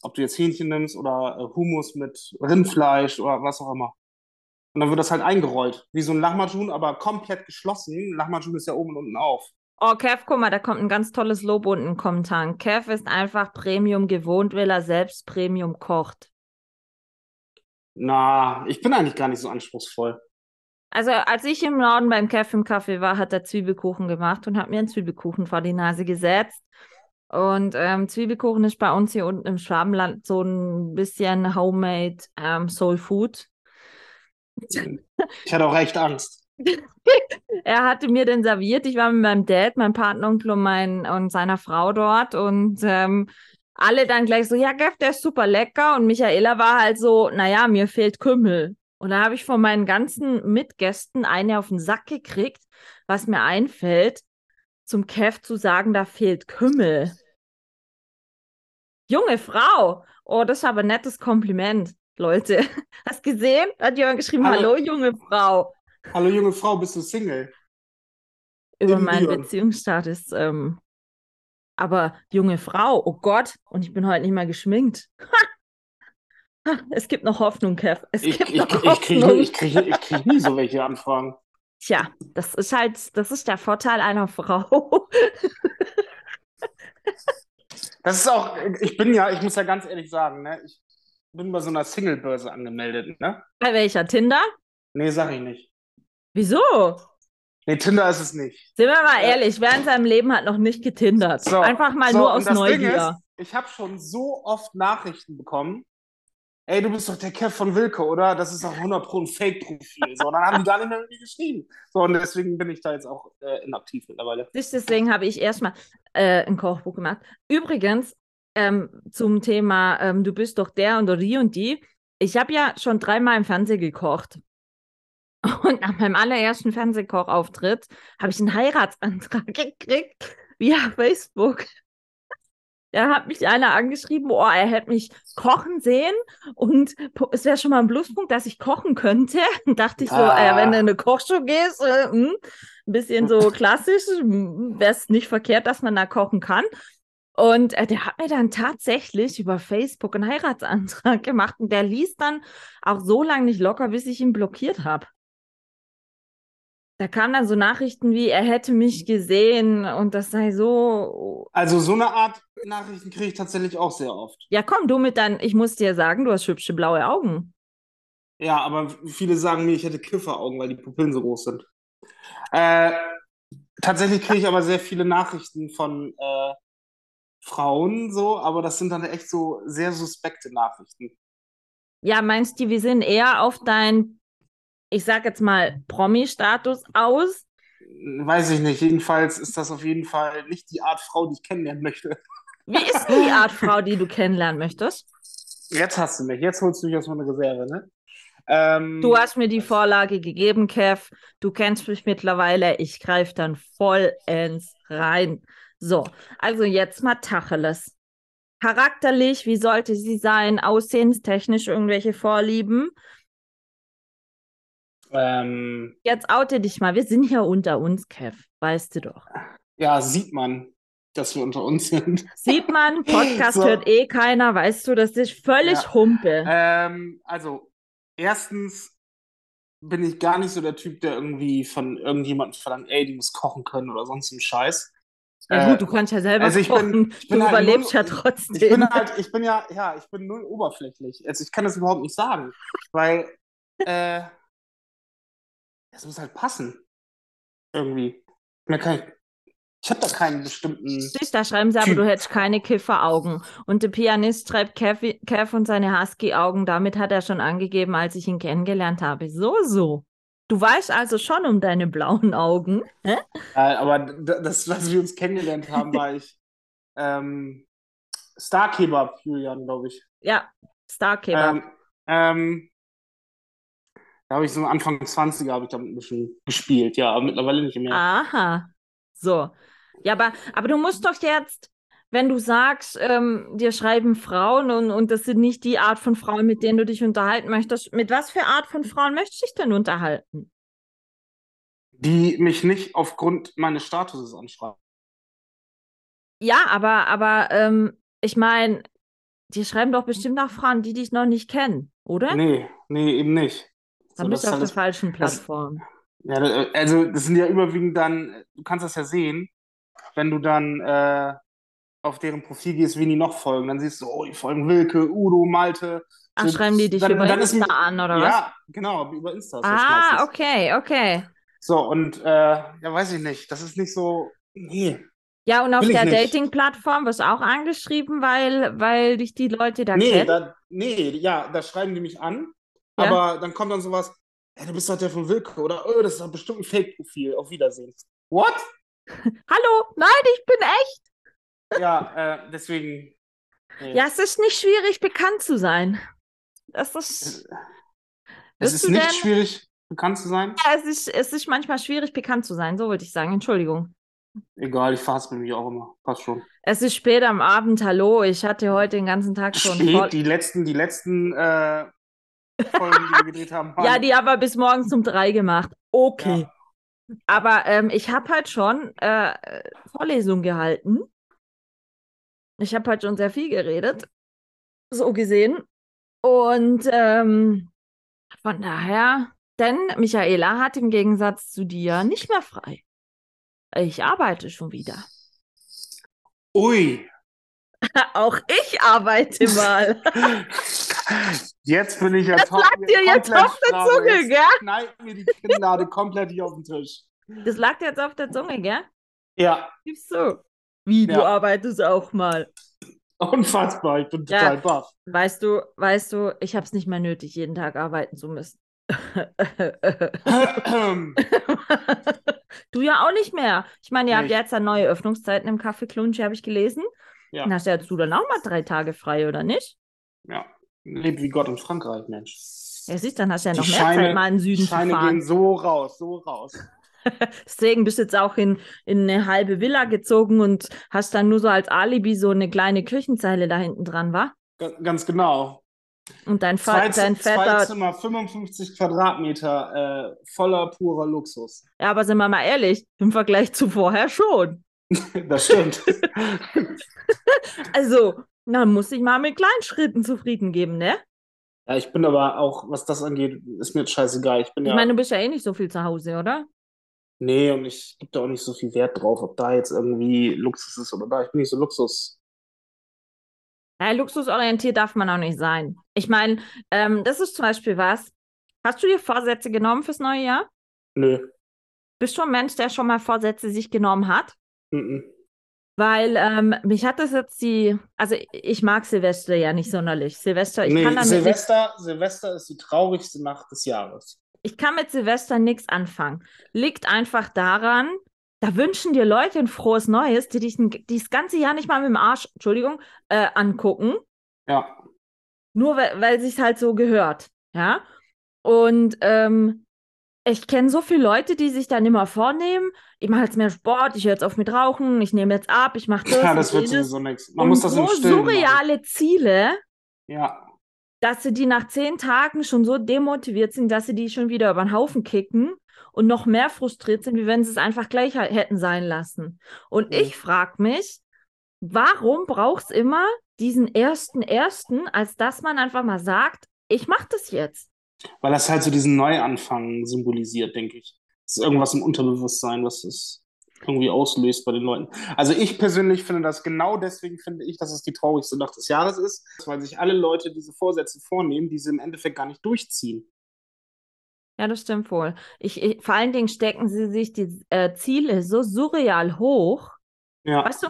Speaker 2: Ob du jetzt Hähnchen nimmst oder äh, Hummus mit Rindfleisch oder was auch immer. Und dann wird das halt eingerollt. Wie so ein Lahmacun, aber komplett geschlossen. Lahmacun ist ja oben und unten auf.
Speaker 1: Oh, Kev, guck mal, da kommt ein ganz tolles Lob unten im Kommentar. Kev ist einfach Premium gewohnt, weil er selbst Premium kocht.
Speaker 2: Na, ich bin eigentlich gar nicht so anspruchsvoll.
Speaker 1: Also, als ich im Norden beim Kev im Café war, hat er Zwiebelkuchen gemacht und hat mir einen Zwiebelkuchen vor die Nase gesetzt. Und ähm, Zwiebelkuchen ist bei uns hier unten im Schwabenland so ein bisschen Homemade ähm, Soul Food.
Speaker 2: Ich hatte auch echt Angst.
Speaker 1: Er hatte mir den serviert. Ich war mit meinem Dad, meinem Patenonkel und, mein, und seiner Frau dort und ähm, alle dann gleich so, ja, Geff, der ist super lecker. Und Michaela war halt so, naja, mir fehlt Kümmel. Und da habe ich von meinen ganzen Mitgästen eine auf den Sack gekriegt, was mir einfällt, zum Kev zu sagen, da fehlt Kümmel. Junge Frau. Oh, das ist aber ein nettes Kompliment, Leute. Hast gesehen? Hat jemand geschrieben,
Speaker 2: Hallo.
Speaker 1: hallo, junge Frau.
Speaker 2: Hallo junge Frau, bist du Single?
Speaker 1: über
Speaker 2: In
Speaker 1: meinen
Speaker 2: Lyon.
Speaker 1: Beziehungsstatus. Ähm, aber junge Frau, oh Gott, und ich bin heute nicht mal geschminkt. Es gibt noch Hoffnung, Kev. Es
Speaker 2: Ich,
Speaker 1: gibt
Speaker 2: ich,
Speaker 1: noch
Speaker 2: ich kriege
Speaker 1: Hoffnung.
Speaker 2: ich krieg, ich krieg nie so welche Anfragen.
Speaker 1: Tja, das ist halt, das ist der Vorteil einer Frau.
Speaker 2: Das ist auch, ich bin ja, ich muss ja ganz ehrlich sagen, ne, ich bin bei so einer Single-Börse angemeldet, ne?
Speaker 1: Bei welcher? Tinder?
Speaker 2: Nee, sag ich nicht.
Speaker 1: Wieso?
Speaker 2: Nee, Tinder ist es nicht.
Speaker 1: Sind wir mal
Speaker 2: Äh,
Speaker 1: ehrlich, wer in seinem Leben hat noch nicht getindert?
Speaker 2: So,
Speaker 1: Einfach mal
Speaker 2: so,
Speaker 1: nur aus Neugier.
Speaker 2: ist, ich habe schon so oft Nachrichten bekommen. Ey, du bist doch der Kev von Wilke, oder? Das ist doch 100 Pro ein Fake-Profil. So, und dann haben die gar nicht mehr mit mir geschrieben. So, und deswegen bin ich da jetzt auch äh, inaktiv mittlerweile.
Speaker 1: Deswegen habe ich erstmal äh, ein Kochbuch gemacht. Übrigens, ähm, zum Thema, ähm, du bist doch der und die und die. Ich habe ja schon dreimal im Fernsehen gekocht. Und nach meinem allerersten Fernsehkochauftritt habe ich einen Heiratsantrag gekriegt via Facebook. Da hat mich einer angeschrieben, oh, er hätte mich kochen sehen und es wäre schon mal ein Pluspunkt, dass ich kochen könnte. Und dachte ich so,
Speaker 2: Ah.
Speaker 1: äh, wenn du in eine Kochshow gehst, äh, mh, ein bisschen so klassisch, wäre es nicht verkehrt, dass man da kochen kann. Und äh, der hat mir dann tatsächlich über Facebook einen Heiratsantrag gemacht und der ließ dann auch so lange nicht locker, bis ich ihn blockiert habe. Da kamen dann so Nachrichten wie, er hätte mich gesehen und das sei so.
Speaker 2: Also so eine Art Nachrichten kriege ich tatsächlich auch sehr oft.
Speaker 1: Ja, komm, du mit deinen, ich muss dir sagen, du hast hübsche blaue Augen.
Speaker 2: Ja, aber viele sagen mir, ich hätte Kifferaugen, weil die Pupillen so groß sind. Äh, tatsächlich kriege ich aber sehr viele Nachrichten von äh, Frauen so, aber das sind dann echt so sehr suspekte Nachrichten.
Speaker 1: Ja, meinst du, wir sind eher auf dein, ich sag jetzt mal, Promi-Status aus?
Speaker 2: Weiß ich nicht. Jedenfalls ist das auf jeden Fall nicht die Art Frau, die ich kennenlernen möchte.
Speaker 1: Wie ist die Art Frau, die du kennenlernen möchtest?
Speaker 2: Jetzt hast du mich. Jetzt holst du mich aus meiner Reserve, ne? Ähm,
Speaker 1: Du hast mir die Vorlage gegeben, Kev. Du kennst mich mittlerweile. Ich greife dann vollends rein. So, also jetzt mal Tacheles. Charakterlich, wie sollte sie sein? Aussehenstechnisch irgendwelche Vorlieben?
Speaker 2: Ähm,
Speaker 1: Jetzt oute dich mal. Wir sind hier unter uns, Kev. Weißt du doch.
Speaker 2: ja, sieht man, dass wir unter uns sind.
Speaker 1: Sieht man, Podcast
Speaker 2: So.
Speaker 1: hört eh keiner, weißt du, das ist völlig
Speaker 2: Ja.
Speaker 1: Humpe.
Speaker 2: Ähm, also, erstens bin ich gar nicht so der Typ, der irgendwie von irgendjemandem verlangt, ey, die muss kochen können oder sonst einen Scheiß.
Speaker 1: ja
Speaker 2: äh,
Speaker 1: gut, du kannst ja selber
Speaker 2: also ich bin-
Speaker 1: kochen.
Speaker 2: ich bin
Speaker 1: du
Speaker 2: halt
Speaker 1: überlebst
Speaker 2: null-
Speaker 1: ja trotzdem.
Speaker 2: Ich bin halt, ich bin ja, ja, ich bin null oberflächlich. Also ich kann das überhaupt nicht sagen, weil äh, es muss halt passen. Irgendwie. Mir kann ich, ich habe da keinen bestimmten.
Speaker 1: Siehst, da schreiben sie aber,
Speaker 2: Typ.
Speaker 1: du hättest keine Kifferaugen. Und der Pianist schreibt Kev, Kev und seine Husky-Augen. Damit hat er schon angegeben, als ich ihn kennengelernt habe. So, so. Du weißt also schon um deine blauen Augen. Hä?
Speaker 2: Aber das, was wir uns kennengelernt haben, war ich ähm, Star Kebab, Julian, glaube ich.
Speaker 1: Ja, Starkeber.
Speaker 2: Ähm, ähm, da habe ich so Anfang 20er habe ich damit ein bisschen gespielt, ja, aber mittlerweile nicht mehr.
Speaker 1: Aha. So. Ja, aber, aber du musst doch jetzt, wenn du sagst, ähm, dir schreiben Frauen und, und das sind nicht die Art von Frauen, mit denen du dich unterhalten möchtest, mit was für Art von Frauen möchtest du dich denn unterhalten?
Speaker 2: Die mich nicht aufgrund meines Statuses anschreiben.
Speaker 1: Ja, aber, aber ähm, ich meine, die schreiben doch bestimmt auch Frauen, die dich noch nicht kennen, oder?
Speaker 2: Nee, nee, eben nicht. So,
Speaker 1: Dann
Speaker 2: das
Speaker 1: bist du
Speaker 2: ist
Speaker 1: auf der
Speaker 2: das-
Speaker 1: falschen
Speaker 2: das-
Speaker 1: Plattform.
Speaker 2: Ja, da- also das sind ja überwiegend dann, du kannst das ja sehen, wenn du dann äh, auf deren Profil gehst, wie die noch folgen, dann siehst du, oh, die folgen Wilke, Udo, Malte.
Speaker 1: Ach,
Speaker 2: So,
Speaker 1: schreiben die dich
Speaker 2: dann-
Speaker 1: über
Speaker 2: dann ist
Speaker 1: Insta
Speaker 2: mir-
Speaker 1: an, oder was?
Speaker 2: Ja, genau, über Insta ist das
Speaker 1: Ah, okay, okay.
Speaker 2: So, und äh, ja, weiß ich nicht, das ist nicht so, nee,
Speaker 1: Ja, und auf der. Dating-Plattform wirst du auch angeschrieben, weil, weil dich die Leute da
Speaker 2: nee,
Speaker 1: kennen.
Speaker 2: da, nee, ja, da schreiben die mich an,
Speaker 1: Ja.
Speaker 2: aber dann kommt dann sowas, ey, du bist doch der von Wilke, oder, oh, das ist doch bestimmt ein Fake-Profil, auf Wiedersehen. What?
Speaker 1: Hallo, nein, ich bin echt.
Speaker 2: Ja, äh, deswegen, nee.
Speaker 1: Ja, es ist nicht schwierig, bekannt zu sein. Das ist,
Speaker 2: Es ist nicht
Speaker 1: denn-
Speaker 2: schwierig, bekannt zu sein.
Speaker 1: ja, es ist, es ist manchmal schwierig, bekannt zu sein, so wollte ich sagen. Entschuldigung.
Speaker 2: Egal, ich verhaspel mich auch immer. Passt schon.
Speaker 1: Es ist spät am Abend, hallo. Ich hatte heute den ganzen Tag schon voll.
Speaker 2: Spät, die letzten, die letzten äh, Folgen, die wir gedreht haben, waren.
Speaker 1: Ja, die haben wir bis morgens um drei gemacht. Okay.
Speaker 2: Ja.
Speaker 1: Aber ähm, ich habe halt schon äh, Vorlesung gehalten. Ich habe halt schon sehr viel geredet. So gesehen. Und ähm, von daher, denn Michaela hat im Gegensatz zu dir nicht mehr frei. Ich arbeite schon wieder.
Speaker 2: Ui.
Speaker 1: Auch ich arbeite mal.
Speaker 2: Jetzt bin ich ja
Speaker 1: Das lag dir jetzt auf der. Zunge, gell?
Speaker 2: Knallt mir die Kinnlade komplett hier auf den Tisch.
Speaker 1: Das lag dir jetzt auf der Zunge, gell?
Speaker 2: Ja,
Speaker 1: Gib's so. Wie, du
Speaker 2: Ja.
Speaker 1: arbeitest auch mal.
Speaker 2: unfassbar. Ich bin
Speaker 1: Ja.
Speaker 2: total baff.
Speaker 1: Weißt du, weißt du, ich habe es nicht mehr nötig, jeden Tag arbeiten zu müssen. du ja auch nicht mehr. Ich meine, ihr habt
Speaker 2: Nicht.
Speaker 1: jetzt ja neue Öffnungszeiten im Café Klunchi, habe ich gelesen.
Speaker 2: Ja.
Speaker 1: Dann hast ja du dann auch mal drei Tage frei, oder nicht?
Speaker 2: ja. Lebt wie Gott in Frankreich, Mensch.
Speaker 1: Ja, siehst, dann hast du ja
Speaker 2: Die
Speaker 1: noch mehr
Speaker 2: Scheine-
Speaker 1: Zeit, mal in den Süden
Speaker 2: Scheine
Speaker 1: zu fahren.
Speaker 2: gehen so raus, so raus.
Speaker 1: Deswegen bist du jetzt auch in, in eine halbe Villa gezogen und hast dann nur so als Alibi so eine kleine Küchenzeile da hinten dran, war?
Speaker 2: Ganz genau.
Speaker 1: Und dein,
Speaker 2: Zwei,
Speaker 1: Vater, dein
Speaker 2: zwei
Speaker 1: Vater.
Speaker 2: Zimmer, 55 Quadratmeter, äh, voller purer Luxus.
Speaker 1: Ja, aber sind wir mal ehrlich, im Vergleich zu vorher schon.
Speaker 2: Das stimmt.
Speaker 1: Also, na, muss ich mal mit kleinen Schritten zufrieden geben, ne?
Speaker 2: Ja, ich bin aber auch, was das angeht, ist mir jetzt scheißegal. Ich bin
Speaker 1: Ich
Speaker 2: ja,
Speaker 1: meine, du bist ja eh nicht so viel zu Hause, oder?
Speaker 2: nee, und ich gebe da auch nicht so viel Wert drauf, ob da jetzt irgendwie Luxus ist oder da. Ich bin nicht so Luxus.
Speaker 1: Ja, luxusorientiert darf man auch nicht sein. Ich meine, ähm, das ist zum Beispiel was. Hast du dir Vorsätze genommen fürs neue Jahr?
Speaker 2: Nö.
Speaker 1: Bist du ein Mensch, der schon mal Vorsätze sich genommen hat?
Speaker 2: Mhm.
Speaker 1: Weil ähm, mich hat das jetzt die, also ich mag Silvester ja nicht sonderlich. Silvester, ich
Speaker 2: Nee,
Speaker 1: kann damit
Speaker 2: Silvester, Silvester ist die traurigste Nacht des Jahres.
Speaker 1: ich kann mit Silvester nichts anfangen. Liegt einfach daran, da wünschen dir Leute ein frohes Neues, die dich die das ganze Jahr nicht mal mit dem Arsch, Entschuldigung, äh, angucken.
Speaker 2: Ja.
Speaker 1: Nur weil, weil sich halt so gehört. Ja. Und ähm, ich kenne so viele Leute, die sich dann immer vornehmen, ich mache jetzt mehr Sport, ich höre jetzt auf mit Rauchen, ich nehme jetzt ab, ich mache das.
Speaker 2: Ja, das wird sowieso nichts. Man
Speaker 1: und
Speaker 2: muss das
Speaker 1: so
Speaker 2: im Stillen machen.
Speaker 1: surreale Ziele,
Speaker 2: Ja.
Speaker 1: dass sie die nach zehn Tagen schon so demotiviert sind, dass sie die schon wieder über den Haufen kicken und noch mehr frustriert sind, wie wenn sie es einfach gleich hätten sein lassen. Und
Speaker 2: Mhm.
Speaker 1: ich frage mich, warum braucht es immer diesen ersten ersten, als dass man einfach mal sagt, ich mache das jetzt.
Speaker 2: Weil das halt so diesen Neuanfang symbolisiert, denke ich. Ist irgendwas im Unterbewusstsein, was es irgendwie auslöst bei den Leuten. Also ich persönlich finde das genau deswegen finde ich, dass es die traurigste Nacht des Jahres ist, weil sich alle Leute diese Vorsätze vornehmen, die sie im Endeffekt gar nicht durchziehen.
Speaker 1: Ja, das stimmt wohl. Ich, ich, vor allen Dingen stecken sie sich die äh, Ziele so surreal hoch.
Speaker 2: Ja.
Speaker 1: Weißt du,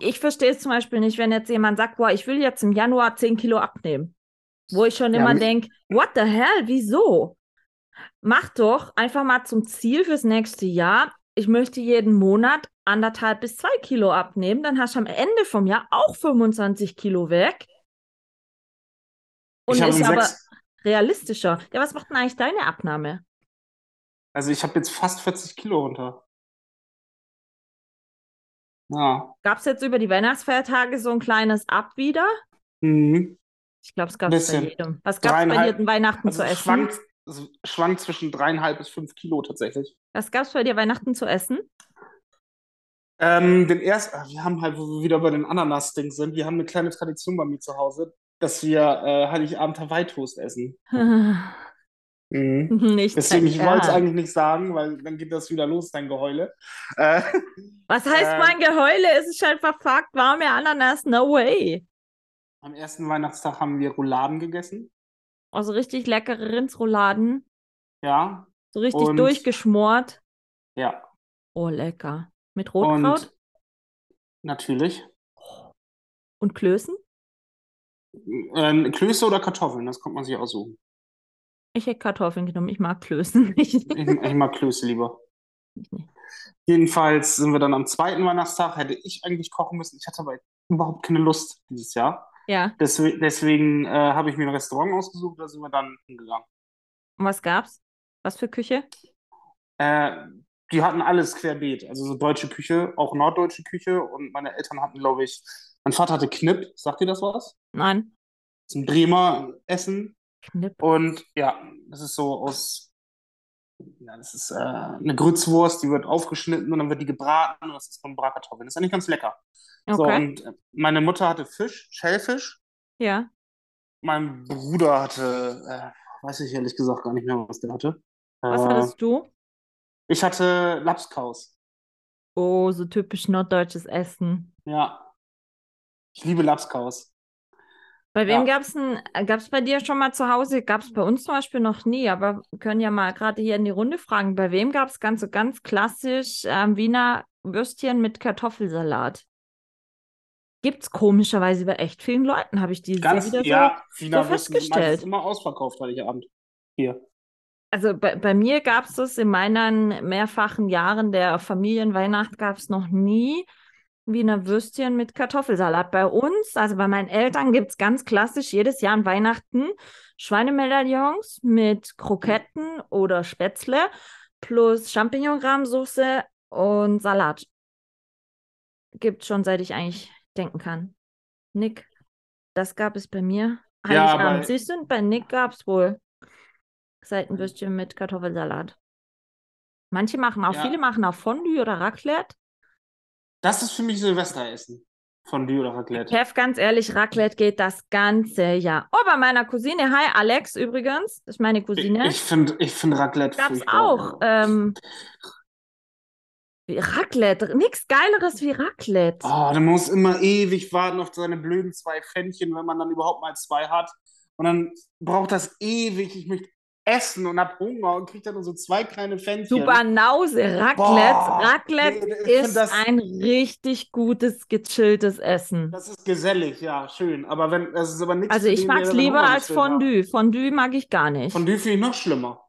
Speaker 1: ich verstehe es zum Beispiel nicht, wenn jetzt jemand sagt, boah, ich will jetzt im Januar 10 Kilo abnehmen. Wo ich schon
Speaker 2: Ja,
Speaker 1: immer denke, what the hell, wieso? Mach doch einfach mal zum Ziel fürs nächste Jahr, ich möchte jeden Monat anderthalb bis zwei Kilo abnehmen, dann hast du am Ende vom Jahr auch 25 Kilo weg. Und ist aber realistischer. Ja, was macht denn eigentlich deine Abnahme?
Speaker 2: also ich habe jetzt fast 40 Kilo runter. Ja.
Speaker 1: Gab es jetzt über die Weihnachtsfeiertage so ein kleines Ab wieder?
Speaker 2: Mhm.
Speaker 1: Ich glaube, es gab es bei jedem. Was gab es bei dir Weihnachten
Speaker 2: Also
Speaker 1: zu
Speaker 2: es
Speaker 1: essen?
Speaker 2: schwankt, schwankt zwischen dreieinhalb bis fünf Kilo tatsächlich.
Speaker 1: Was gab es bei dir Weihnachten zu essen?
Speaker 2: Ähm, den ersten, ah, wir haben halt, wo wir wieder bei den Ananas-Ding sind, wir haben eine kleine Tradition bei mir zu Hause, dass wir äh, Heiligabend Hawaii-Toast essen. Mhm.
Speaker 1: Nicht
Speaker 2: Deswegen, ich wollte es eigentlich nicht sagen, weil dann geht das wieder los, dein Geheule. Äh,
Speaker 1: Was heißt
Speaker 2: Ähm.
Speaker 1: mein Geheule? Es ist einfach Fakt, warme Ananas, no way.
Speaker 2: am ersten Weihnachtstag haben wir Rouladen gegessen.
Speaker 1: Also richtig leckere Rindsrouladen,
Speaker 2: Ja,
Speaker 1: so richtig
Speaker 2: Und-
Speaker 1: durchgeschmort.
Speaker 2: ja.
Speaker 1: Oh, lecker. Mit Rotkraut
Speaker 2: Und natürlich.
Speaker 1: und, Klößen?
Speaker 2: Ähm, Klöße oder Kartoffeln, das kommt man sich aussuchen.
Speaker 1: Ich hätte Kartoffeln genommen, ich mag Klößen nicht.
Speaker 2: Ich, ich mag Klöße lieber. Jedenfalls sind wir dann am zweiten Weihnachtstag, hätte ich eigentlich kochen müssen. Ich hatte aber überhaupt keine Lust dieses Jahr.
Speaker 1: Ja,
Speaker 2: Deswegen, deswegen äh, habe ich mir ein Restaurant ausgesucht, da sind wir dann hingegangen.
Speaker 1: und was gab's? Was für Küche?
Speaker 2: Äh, die hatten alles querbeet, also so deutsche Küche, auch norddeutsche Küche und meine Eltern hatten, glaube ich, mein Vater hatte Knipp, sagt ihr das was?
Speaker 1: Nein,
Speaker 2: Das ist ein Bremer Essen
Speaker 1: Knipp.
Speaker 2: und ja, das ist so aus, ja, das ist äh, eine Grützwurst, die wird aufgeschnitten und dann wird die gebraten und das ist von Bratkartoffeln. Das ist eigentlich ganz lecker. So,
Speaker 1: Okay.
Speaker 2: und äh, meine Mutter hatte Fisch, Schellfisch.
Speaker 1: Ja.
Speaker 2: Mein Bruder hatte, äh, weiß ich ehrlich gesagt gar nicht mehr, was der hatte.
Speaker 1: Was
Speaker 2: Äh,
Speaker 1: hattest du?
Speaker 2: ich hatte Lapskaus.
Speaker 1: Oh, so typisch norddeutsches Essen.
Speaker 2: Ja. Ich liebe Lapskaus.
Speaker 1: Bei wem
Speaker 2: Ja.
Speaker 1: gab's denn, gab's bei dir schon mal zu Hause? Gab's bei uns zum Beispiel noch nie, aber wir können ja mal gerade hier in die Runde fragen. Bei wem gab's ganz so ganz klassisch ähm, Wiener Würstchen mit Kartoffelsalat? Gibt's komischerweise bei echt vielen Leuten, habe ich Jahr
Speaker 2: Ganz,
Speaker 1: wieder so.
Speaker 2: ja,
Speaker 1: so
Speaker 2: Würstchen sind
Speaker 1: festgestellt.
Speaker 2: meistens immer ausverkauft Heiligabend. Hier.
Speaker 1: Also bei, bei mir gab es das in meinen mehrfachen Jahren der Familienweihnacht gab es noch nie Wiener Würstchen mit Kartoffelsalat. Bei uns, also bei meinen Eltern, gibt es ganz klassisch jedes Jahr an Weihnachten Schweinemedaillons mit Kroketten oder Spätzle plus Champignon-Rahmsoße und Salat. Gibt schon seit ich eigentlich denken kann. Nick, das gab es bei mir.
Speaker 2: Ja, aber-
Speaker 1: Siehst du, bei Nick gab es wohl Seitenwürstchen mit Kartoffelsalat. Manche machen auch,
Speaker 2: Ja.
Speaker 1: viele machen auch Fondue oder Raclette.
Speaker 2: Das ist für mich Silvesteressen. Fondue oder Raclette.
Speaker 1: Kev, ganz ehrlich, Raclette geht das ganze Jahr. Oh, bei meiner Cousine, hi Alex übrigens, das ist meine Cousine,
Speaker 2: Ich finde ich find Raclette
Speaker 1: gab's auch. Ähm, wie Raclette, nichts Geileres wie Raclette.
Speaker 2: Oh, dann muss immer ewig warten auf seine blöden zwei Pfännchen, wenn man dann überhaupt mal zwei hat. Und dann braucht das ewig. Ich möchte essen und hab Hunger und kriege dann nur so zwei kleine Pfännchen.
Speaker 1: Du Banause, Raclette.
Speaker 2: Boah,
Speaker 1: Raclette
Speaker 2: nee,
Speaker 1: ist
Speaker 2: das-
Speaker 1: ein richtig gutes, gechilltes Essen.
Speaker 2: Das ist gesellig, ja, schön. Aber wenn, das ist aber nichts.
Speaker 1: Also ich
Speaker 2: der seinen
Speaker 1: lieber als. Fondue. Fondue mag ich gar nicht.
Speaker 2: Fondue finde ich noch schlimmer.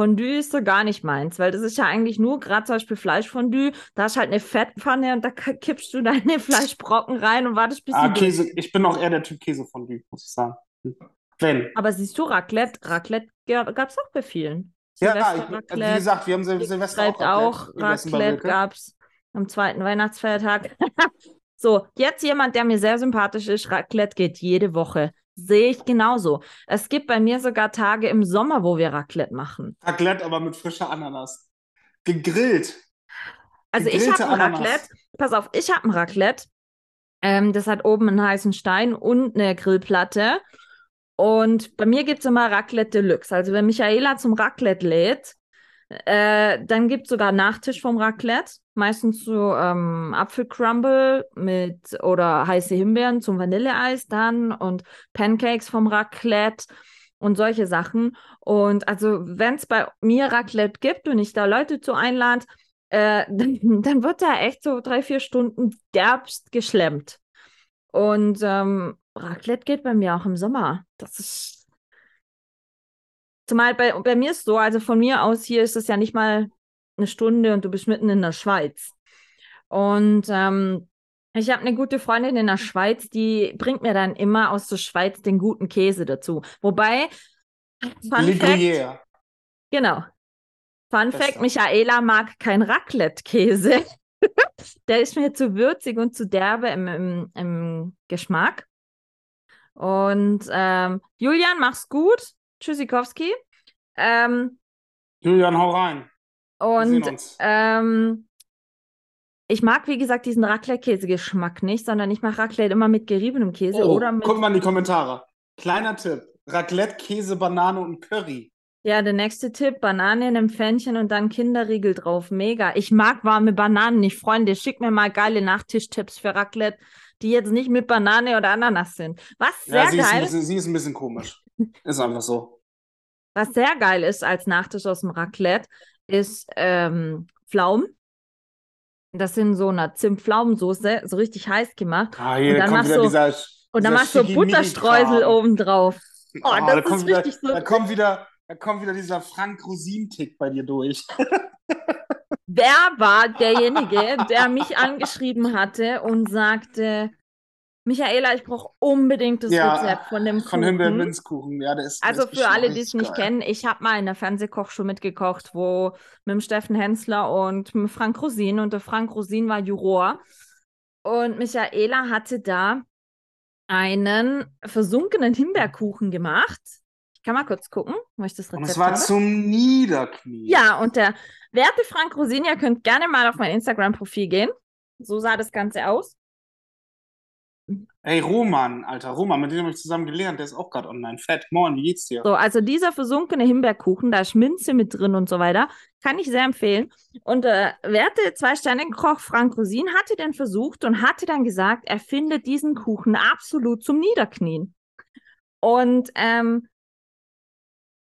Speaker 1: Fondue ist so gar nicht meins, weil das ist ja eigentlich nur, gerade zum Beispiel Fleischfondue, da ist halt eine Fettpfanne und da kippst du deine Fleischbrocken rein und wartest, bis
Speaker 2: Ah,
Speaker 1: durch
Speaker 2: Käse, ich bin auch eher der Typ Käsefondue, muss ich sagen. Wenn.
Speaker 1: Aber siehst du, Raclette, Raclette gab es auch bei vielen.
Speaker 2: Ja,
Speaker 1: Silvester
Speaker 2: ich, wie
Speaker 1: Raclette,
Speaker 2: gesagt, wir haben Sil Silvester
Speaker 1: Raclette auch,
Speaker 2: gegessen bei
Speaker 1: Raclette gab es am zweiten Weihnachtsfeiertag. so, jetzt jemand, der mir sehr sympathisch ist, Raclette geht jede Woche. Sehe ich genauso. Es gibt bei mir sogar Tage im Sommer, wo wir Raclette machen.
Speaker 2: Raclette, aber mit frischer Ananas. Gegrillt.
Speaker 1: Also ich
Speaker 2: Gegrillte
Speaker 1: habe ein
Speaker 2: Ananas.
Speaker 1: Raclette. Pass auf, ich habe ein Raclette. Ähm, das hat oben einen heißen Stein und eine Grillplatte. Und bei mir gibt es immer Raclette Deluxe. Also wenn Michaela zum Raclette lädt, äh, dann gibt es sogar Nachtisch vom Raclette. Meistens so ähm, Apfelcrumble mit oder heiße Himbeeren zum Vanilleeis dann und Pancakes vom Raclette und solche Sachen. Und also wenn es bei mir Raclette gibt und ich da Leute zu einlade, äh, dann, dann wird da echt so drei, vier Stunden derbst geschlemmt. Und ähm, Raclette geht bei mir auch im Sommer. Das ist. Zumal bei, bei mir ist so, also von mir aus hier ist es ja nicht mal eine Stunde und du bist mitten in der Schweiz. Und ähm, ich habe eine gute Freundin in der Schweiz, die bringt mir dann immer aus der Schweiz den guten Käse dazu. Wobei, Fun
Speaker 2: Le
Speaker 1: Fact,
Speaker 2: Gruyère.
Speaker 1: Genau. Fun
Speaker 2: Bester.
Speaker 1: Fact, Michaela mag kein Raclette-Käse. Der ist mir zu würzig und zu derbe im, im, im Geschmack. Und ähm, Julian, mach's gut. Tschüssikowski. Ähm,
Speaker 2: Julian, hau rein.
Speaker 1: Und ähm, ich mag, wie gesagt, diesen Raclette-Käse-Geschmack nicht, sondern ich mache Raclette immer mit geriebenem Käse
Speaker 2: Oh,
Speaker 1: oder mit.
Speaker 2: guck mal in die Kommentare. Kleiner Tipp. Raclette, Käse, Banane und Curry.
Speaker 1: Ja, der nächste Tipp: Banane in einem Pfännchen und dann Kinderriegel drauf. Mega. Ich mag warme Bananen nicht. Freunde, schickt mir mal geile Nachtischtipps für Raclette, die jetzt nicht mit Banane oder Ananas sind. Was sehr
Speaker 2: Ja, sie ist,
Speaker 1: geil,
Speaker 2: bisschen, sie ist ein bisschen komisch. Ist einfach so.
Speaker 1: was sehr geil ist als Nachtisch aus dem Raclette, ist ähm, Pflaumen. Das sind so eine Zimt-Pflaumensoße, so richtig heiß gemacht.
Speaker 2: Ah, hier
Speaker 1: Und dann
Speaker 2: kommt
Speaker 1: machst du-
Speaker 2: dieser,
Speaker 1: Und dann machst du Butterstreusel
Speaker 2: Schickimicki-Kram.
Speaker 1: oben drauf. Oh,
Speaker 2: Ah,
Speaker 1: das
Speaker 2: da
Speaker 1: ist
Speaker 2: kommt wieder,
Speaker 1: richtig so.
Speaker 2: Da kommt wieder, da kommt wieder dieser Frank Rosin-Tick bei dir durch.
Speaker 1: Wer war derjenige, der mich angeschrieben hatte und sagte, Michaela, ich brauche unbedingt das
Speaker 2: Ja,
Speaker 1: Rezept von dem
Speaker 2: Von
Speaker 1: Kuchen.
Speaker 2: Himbeer-Minzkuchen. Ja, der ist, der
Speaker 1: Also
Speaker 2: ist
Speaker 1: für alle, die es nicht
Speaker 2: geil.
Speaker 1: kennen, ich habe mal in der Fernsehkochshow mitgekocht, wo mit dem Steffen Hensler und mit Frank Rosin und der Frank Rosin war Juror. Und Michaela hatte da einen versunkenen Himbeerkuchen gemacht. Ich kann mal kurz gucken, wo ich das
Speaker 2: Und
Speaker 1: Rezept
Speaker 2: es war
Speaker 1: habe.
Speaker 2: zum Niederknien.
Speaker 1: Ja, und der werte Frank Rosin, ihr könnt gerne mal auf mein Instagram-Profil gehen. So sah das Ganze aus.
Speaker 2: Ey, Roman, Alter, Roman, mit dem habe ich zusammen gelernt, der ist auch gerade online. Fett, moin, wie geht's dir?
Speaker 1: So, also dieser versunkene Himbeerkuchen, da ist Minze mit drin und so weiter, kann ich sehr empfehlen. Und der werte Zwei-Sterne-Koch Frank Rosin hatte den versucht und hatte dann gesagt, er findet diesen Kuchen absolut zum Niederknien. Und ähm,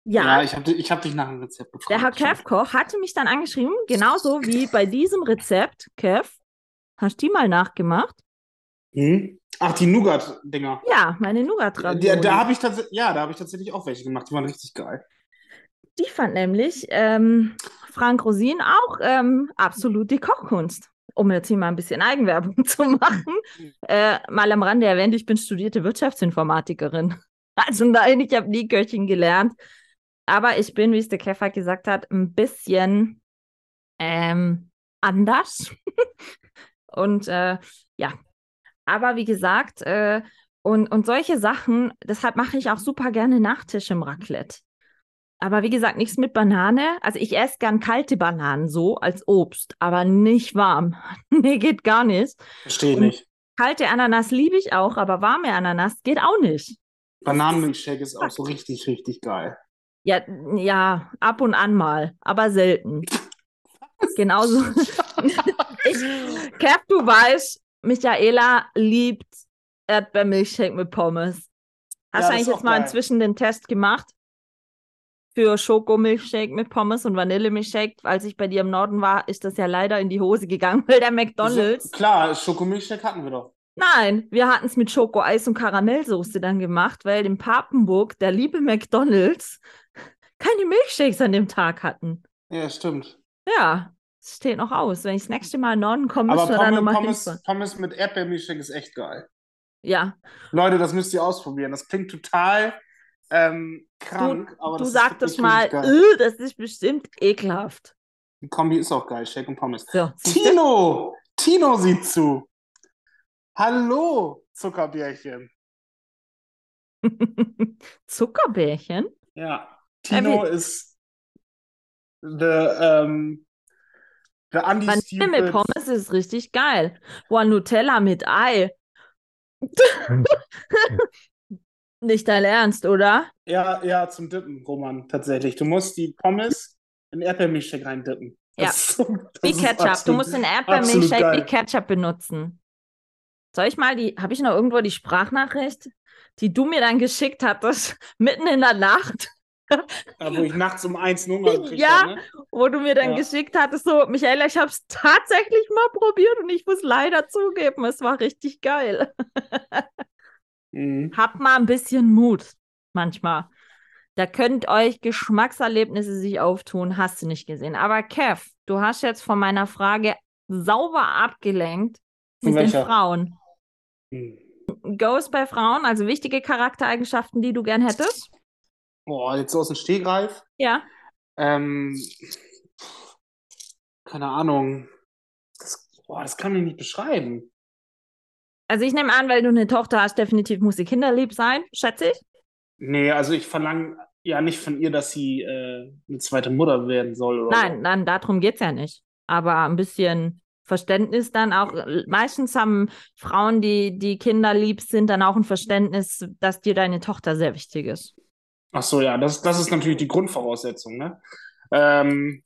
Speaker 1: ja,
Speaker 2: Ja, ich habe ich hab dich nach dem Rezept gefragt.
Speaker 1: der Herr Kev-Koch hatte mich dann angeschrieben, genauso wie bei diesem Rezept. Kev, hast du die mal nachgemacht?
Speaker 2: Hm? Ach, die Nougat-Dinger.
Speaker 1: Ja, meine nougat
Speaker 2: Ja, da, da habe ich tatsächlich, ja, da habe ich tatsächlich auch welche gemacht. Die waren richtig geil.
Speaker 1: Die fand nämlich ähm, Frank Rosin auch ähm, absolut die Kochkunst. Um jetzt hier mal ein bisschen Eigenwerbung zu machen. Äh, mal am Rande erwähnt, ich bin studierte Wirtschaftsinformatikerin. Also nein, ich habe nie Köchin gelernt. aber ich bin, wie es der Käfer gesagt hat, ein bisschen ähm, anders. und äh, ja, aber wie gesagt, äh, und, und solche Sachen, deshalb mache ich auch super gerne Nachtisch im Raclette. Aber wie gesagt, nichts mit Banane. Also ich esse gern kalte Bananen so als Obst, aber nicht warm. nee, geht gar nicht.
Speaker 2: Verstehe nicht.
Speaker 1: Kalte Ananas liebe ich auch, aber warme Ananas geht auch nicht.
Speaker 2: Bananenmilchshake ist auch so richtig, richtig geil.
Speaker 1: Ja, ja, ab und an mal, aber selten. Genauso. ich, Kev, du weißt, Michaela liebt Erdbeermilchshake mit Pommes. Hast
Speaker 2: Ja,
Speaker 1: du eigentlich jetzt mal
Speaker 2: geil.
Speaker 1: inzwischen den Test gemacht? Für Schokomilchshake mit Pommes und Vanillemilchshake. Als ich bei dir im Norden war, ist das ja leider in die Hose gegangen, weil der McDonalds.
Speaker 2: So, klar, Schokomilchshake hatten wir doch.
Speaker 1: Nein, wir hatten es mit Schokoeis und Karamellsoße dann gemacht, weil in Papenburg der liebe McDonalds keine Milchshakes an dem Tag hatten.
Speaker 2: Ja, stimmt.
Speaker 1: Ja, steht noch aus. Wenn ich das nächste Mal Norden komme,
Speaker 2: Aber
Speaker 1: müssen wir da
Speaker 2: Pommes,
Speaker 1: nochmal
Speaker 2: Pommes,
Speaker 1: hinfahren.
Speaker 2: Pommes mit Erdbeermilchshake ist echt geil.
Speaker 1: Ja,
Speaker 2: Leute, das müsst ihr ausprobieren. Das klingt total ähm, krank, aber
Speaker 1: du
Speaker 2: das ist
Speaker 1: sagtest mal. "Äh, das ist bestimmt ekelhaft.
Speaker 2: Die Kombi ist auch geil, Shake und Pommes.
Speaker 1: So?
Speaker 2: Tino! Tino sieht zu. Hallo, Zuckerbärchen.
Speaker 1: Zuckerbärchen?
Speaker 2: Ja, Tino
Speaker 1: wie-
Speaker 2: ist the, ähm, the
Speaker 1: Vanille mit. Pommes ist richtig geil. Boah, Nutella mit Ei. Nicht dein Ernst, oder?
Speaker 2: Ja, ja, zum Dippen, Roman, tatsächlich. Du musst die Pommes in Erdbeermilchshake reindippen.
Speaker 1: Ja.
Speaker 2: Das
Speaker 1: Wie Ketchup. Du
Speaker 2: absolut-
Speaker 1: musst den Erdbeermilchshake wie. Ketchup benutzen. Soll ich mal die, habe ich noch irgendwo die Sprachnachricht, die du mir dann geschickt hattest, mitten in der Nacht,
Speaker 2: wo ich nachts um eins Hunger gekriegt
Speaker 1: Ja.
Speaker 2: habe, ne?
Speaker 1: wo du mir dann
Speaker 2: Ja.
Speaker 1: geschickt hattest, so, Michaela, ich habe es tatsächlich mal probiert und ich muss leider zugeben, es war richtig geil.
Speaker 2: Mhm.
Speaker 1: Habt mal ein bisschen Mut manchmal. Da könnt euch Geschmackserlebnisse sich auftun, hast du nicht gesehen. Aber Kev, du hast jetzt von meiner Frage sauber abgelenkt mit den
Speaker 2: welcher?
Speaker 1: Frauen.
Speaker 2: Mhm.
Speaker 1: Ghost bei Frauen, also wichtige Charaktereigenschaften, die du gern hättest?
Speaker 2: Boah, jetzt so aus dem Stegreif.
Speaker 1: Ja.
Speaker 2: Ähm, keine Ahnung. Das, boah, das kann ich nicht beschreiben.
Speaker 1: Also ich nehme an, weil du eine Tochter hast, definitiv muss sie kinderlieb sein, schätze ich.
Speaker 2: Nee, also ich verlange ja nicht von ihr, dass sie äh, eine zweite Mutter werden soll oder
Speaker 1: Nein, nein, darum geht es ja nicht. Aber ein bisschen Verständnis dann auch. Meistens haben Frauen, die, die kinderlieb sind, dann auch ein Verständnis, dass dir deine Tochter sehr wichtig ist.
Speaker 2: Ach so, ja, das, das ist natürlich die Grundvoraussetzung, ne? Ähm,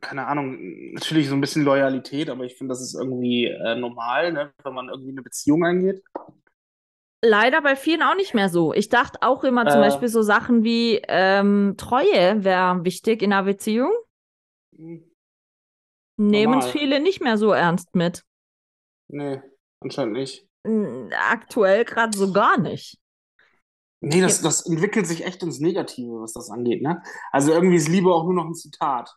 Speaker 2: keine Ahnung, natürlich so ein bisschen Loyalität, aber ich finde, das ist irgendwie äh, normal, ne? Wenn man irgendwie eine Beziehung eingeht.
Speaker 1: Leider bei vielen auch nicht mehr so. Ich dachte auch immer zum
Speaker 2: Äh.
Speaker 1: Beispiel so Sachen wie ähm, Treue wäre wichtig in einer Beziehung.
Speaker 2: Hm,
Speaker 1: Nehmen es viele nicht mehr so ernst mit.
Speaker 2: Nee, anscheinend nicht.
Speaker 1: Aktuell gerade so gar nicht.
Speaker 2: Nee, das, das entwickelt sich echt ins Negative, was das angeht, ne? Also irgendwie ist Liebe auch nur noch ein Zitat.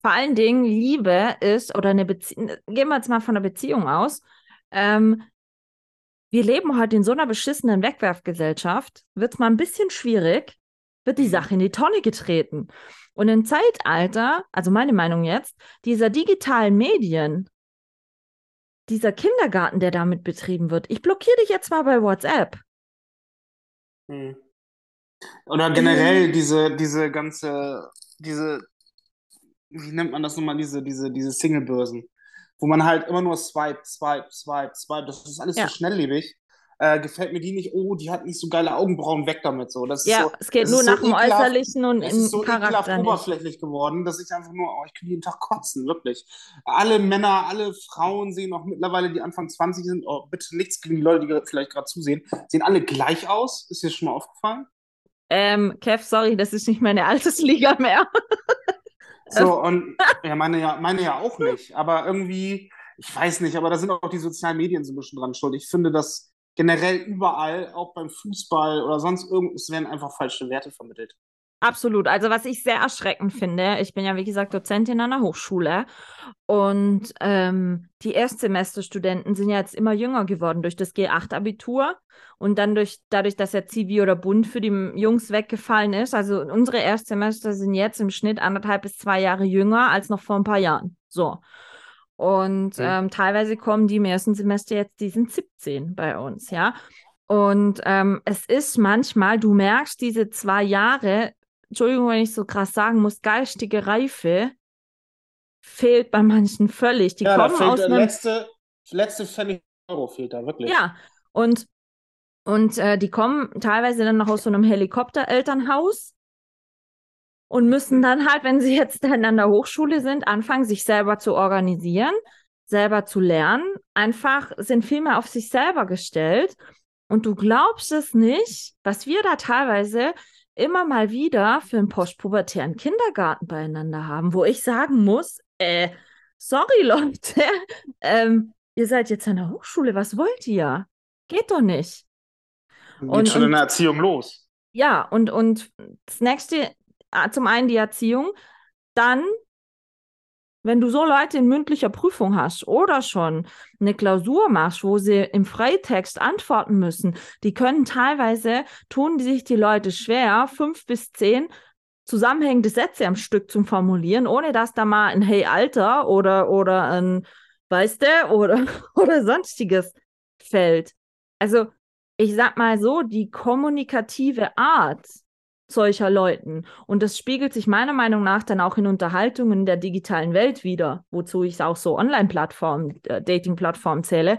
Speaker 1: Vor allen Dingen, Liebe ist, oder eine Beziehung, gehen wir jetzt mal von einer Beziehung aus. Ähm, wir leben heute in so einer beschissenen Wegwerfgesellschaft, wird es mal ein bisschen schwierig, wird die
Speaker 2: Mhm.
Speaker 1: Sache in die Tonne getreten. Und im Zeitalter, also meine Meinung jetzt, dieser digitalen Medien, dieser Kindergarten, der damit betrieben wird, ich blockiere dich jetzt mal bei WhatsApp.
Speaker 2: Hm. Oder generell diese, diese ganze, diese, wie nennt man das nochmal, diese, diese, diese Singlebörsen, wo man halt immer nur swipe, swipe, swipe, swipe, das ist alles
Speaker 1: Ja.
Speaker 2: so schnelllebig. Äh, gefällt mir die nicht, oh, die hat nicht so geile Augenbrauen, weg damit so. Das ist
Speaker 1: Ja,
Speaker 2: so,
Speaker 1: es geht
Speaker 2: es
Speaker 1: nur
Speaker 2: ist
Speaker 1: nach
Speaker 2: so
Speaker 1: dem
Speaker 2: ekelhaft.
Speaker 1: Äußerlichen und
Speaker 2: es
Speaker 1: im
Speaker 2: ist so
Speaker 1: Charakter nicht.
Speaker 2: oberflächlich geworden, dass ich einfach nur, oh, ich könnte jeden Tag kotzen, wirklich. Alle Männer, alle Frauen sehen auch mittlerweile, die Anfang 20 sind, oh, bitte nichts gegen die Leute, die vielleicht gerade zusehen, sehen alle gleich aus. Ist dir schon mal aufgefallen?
Speaker 1: Ähm, Kev, sorry, das ist nicht meine Altersliga mehr.
Speaker 2: So, und ja, meine ja, meine ja auch nicht. Aber irgendwie, ich weiß nicht, aber da sind auch die sozialen Medien so ein bisschen dran schuld. Ich finde, dass generell überall, auch beim Fußball oder sonst irgendwas, werden einfach falsche Werte vermittelt.
Speaker 1: Absolut. Also was ich sehr erschreckend finde, ich bin ja wie gesagt Dozentin an der Hochschule und ähm, die Erstsemesterstudenten sind ja jetzt immer jünger geworden durch das G8-Abitur und dann durch dadurch, dass ja Zivi oder Bund für die Jungs weggefallen ist. Also unsere Erstsemester sind jetzt im Schnitt anderthalb bis zwei Jahre jünger als noch vor ein paar Jahren. So. Und mhm. ähm, teilweise kommen die im ersten Semester jetzt, die sind 17 bei uns, ja. Und ähm, es ist manchmal, du merkst diese zwei Jahre, Entschuldigung, wenn ich so krass sagen muss, geistige Reife fehlt bei manchen völlig. Die
Speaker 2: ja,
Speaker 1: kommen
Speaker 2: da fehlt
Speaker 1: aus
Speaker 2: der
Speaker 1: einem,
Speaker 2: letzte, letzte Pfennig Euro fehlt da, wirklich.
Speaker 1: Ja, und, und äh, die kommen teilweise dann noch aus so einem Helikopterelternhaus und müssen dann halt, wenn sie jetzt dann an der Hochschule sind, anfangen, sich selber zu organisieren, selber zu lernen, einfach sind viel mehr auf sich selber gestellt. Und du glaubst es nicht, was wir da teilweise immer mal wieder für einen postpubertären Kindergarten beieinander haben, wo ich sagen muss, äh, sorry Leute, ähm, ihr seid jetzt an der Hochschule, was wollt ihr? Geht doch nicht.
Speaker 2: Geht und, schon in der Erziehung los.
Speaker 1: Ja, und, und das nächste, zum einen die Erziehung, dann wenn du so Leute in mündlicher Prüfung hast oder schon eine Klausur machst, wo sie im Freitext antworten müssen, die können teilweise, tun die sich die Leute schwer, fünf bis zehn zusammenhängende Sätze am Stück zu formulieren, ohne dass da mal ein Hey Alter oder, oder ein Weißt du oder, oder sonstiges fällt. Also ich sag mal so, die kommunikative Art solcher Leuten. Und das spiegelt sich meiner Meinung nach dann auch in Unterhaltungen der digitalen Welt wieder, wozu ich auch so Online-Plattformen, äh, Dating-Plattformen zähle.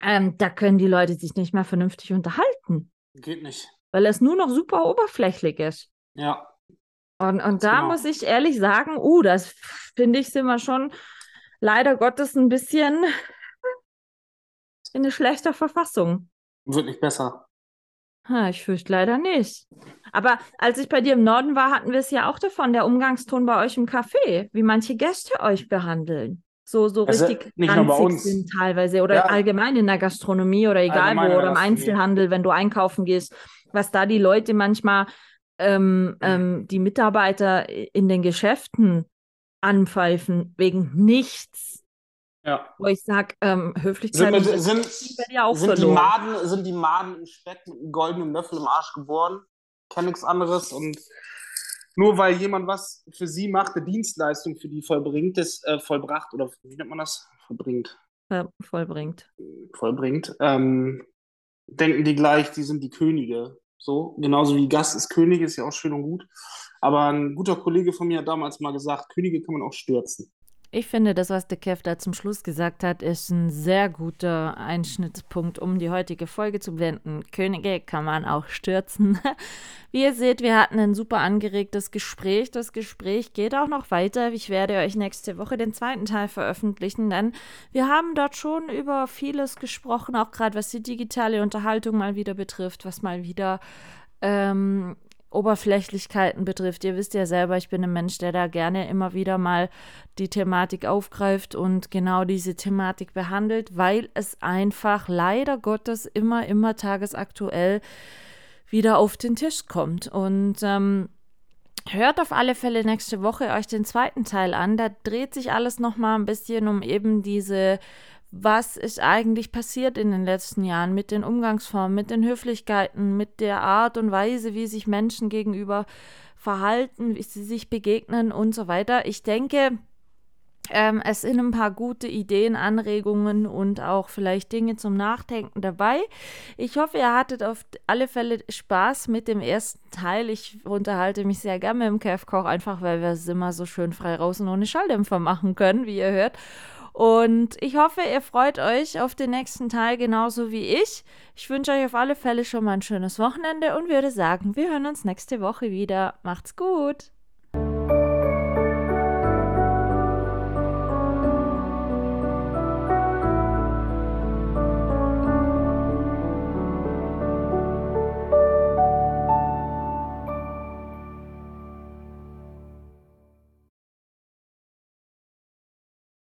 Speaker 1: Ähm, da können die Leute sich nicht mehr vernünftig unterhalten.
Speaker 2: Geht nicht.
Speaker 1: Weil es nur noch super oberflächlich ist.
Speaker 2: Ja.
Speaker 1: Und, und da genau. muss ich ehrlich sagen, uh, das finde ich, sind wir schon leider Gottes ein bisschen in eine schlechter Verfassung.
Speaker 2: Wird nicht besser.
Speaker 1: Ha, ich fürchte leider nicht. Aber als ich bei dir im Norden war, hatten wir es ja auch davon, der Umgangston bei euch im Café, wie manche Gäste euch behandeln. So, so also richtig
Speaker 2: nicht nur bei uns.
Speaker 1: sind teilweise oder ja. allgemein in der Gastronomie oder egal allgemein wo oder im Einzelhandel, wenn du einkaufen gehst, was da die Leute manchmal, ähm, ähm, die Mitarbeiter in den Geschäften anpfeifen wegen nichts.
Speaker 2: Ja.
Speaker 1: Wo ich sage, ähm, Höflichkeit
Speaker 2: sind, sind, sind, ja auch sind die Maden, sind die Maden im Speck mit einem goldenen Löffel im Arsch geboren? Kenn nichts anderes und nur weil jemand was für sie macht, eine Dienstleistung für die vollbringt, ist äh, vollbracht oder wie nennt man das? Vollbringt.
Speaker 1: Ja, vollbringt.
Speaker 2: Vollbringt. Ähm, denken die gleich, die sind die Könige. So, genauso wie Gast ist König, ist ja auch schön und gut. Aber ein guter Kollege von mir hat damals mal gesagt, Könige kann man auch stürzen.
Speaker 1: Ich finde, das, was der Kev da zum Schluss gesagt hat, ist ein sehr guter Einschnittspunkt, um die heutige Folge zu beenden. Könige kann man auch stürzen. Wie ihr seht, wir hatten ein super angeregtes Gespräch. Das Gespräch geht auch noch weiter. Ich werde euch nächste Woche den zweiten Teil veröffentlichen, denn wir haben dort schon über vieles gesprochen, auch gerade was die digitale Unterhaltung mal wieder betrifft, was mal wieder ähm, Oberflächlichkeiten betrifft. Ihr wisst ja selber, ich bin ein Mensch, der da gerne immer wieder mal die Thematik aufgreift und genau diese Thematik behandelt, weil es einfach leider Gottes immer, immer tagesaktuell wieder auf den Tisch kommt. Und ähm, hört auf alle Fälle nächste Woche euch den zweiten Teil an. Da dreht sich alles nochmal ein bisschen um eben diese was ist eigentlich passiert in den letzten Jahren mit den Umgangsformen, mit den Höflichkeiten, mit der Art und Weise, wie sich Menschen gegenüber verhalten, wie sie sich begegnen und so weiter. Ich denke, ähm, es sind ein paar gute Ideen, Anregungen und auch vielleicht Dinge zum Nachdenken dabei. Ich hoffe, ihr hattet auf alle Fälle Spaß mit dem ersten Teil. Ich unterhalte mich sehr gerne mit dem Kev-Koch, einfach weil wir es immer so schön frei raus und ohne Schalldämpfer machen können, wie ihr hört. Und ich hoffe, ihr freut euch auf den nächsten Teil genauso wie ich. Ich wünsche euch auf alle Fälle schon mal ein schönes Wochenende und würde sagen, wir hören uns nächste Woche wieder. Macht's gut!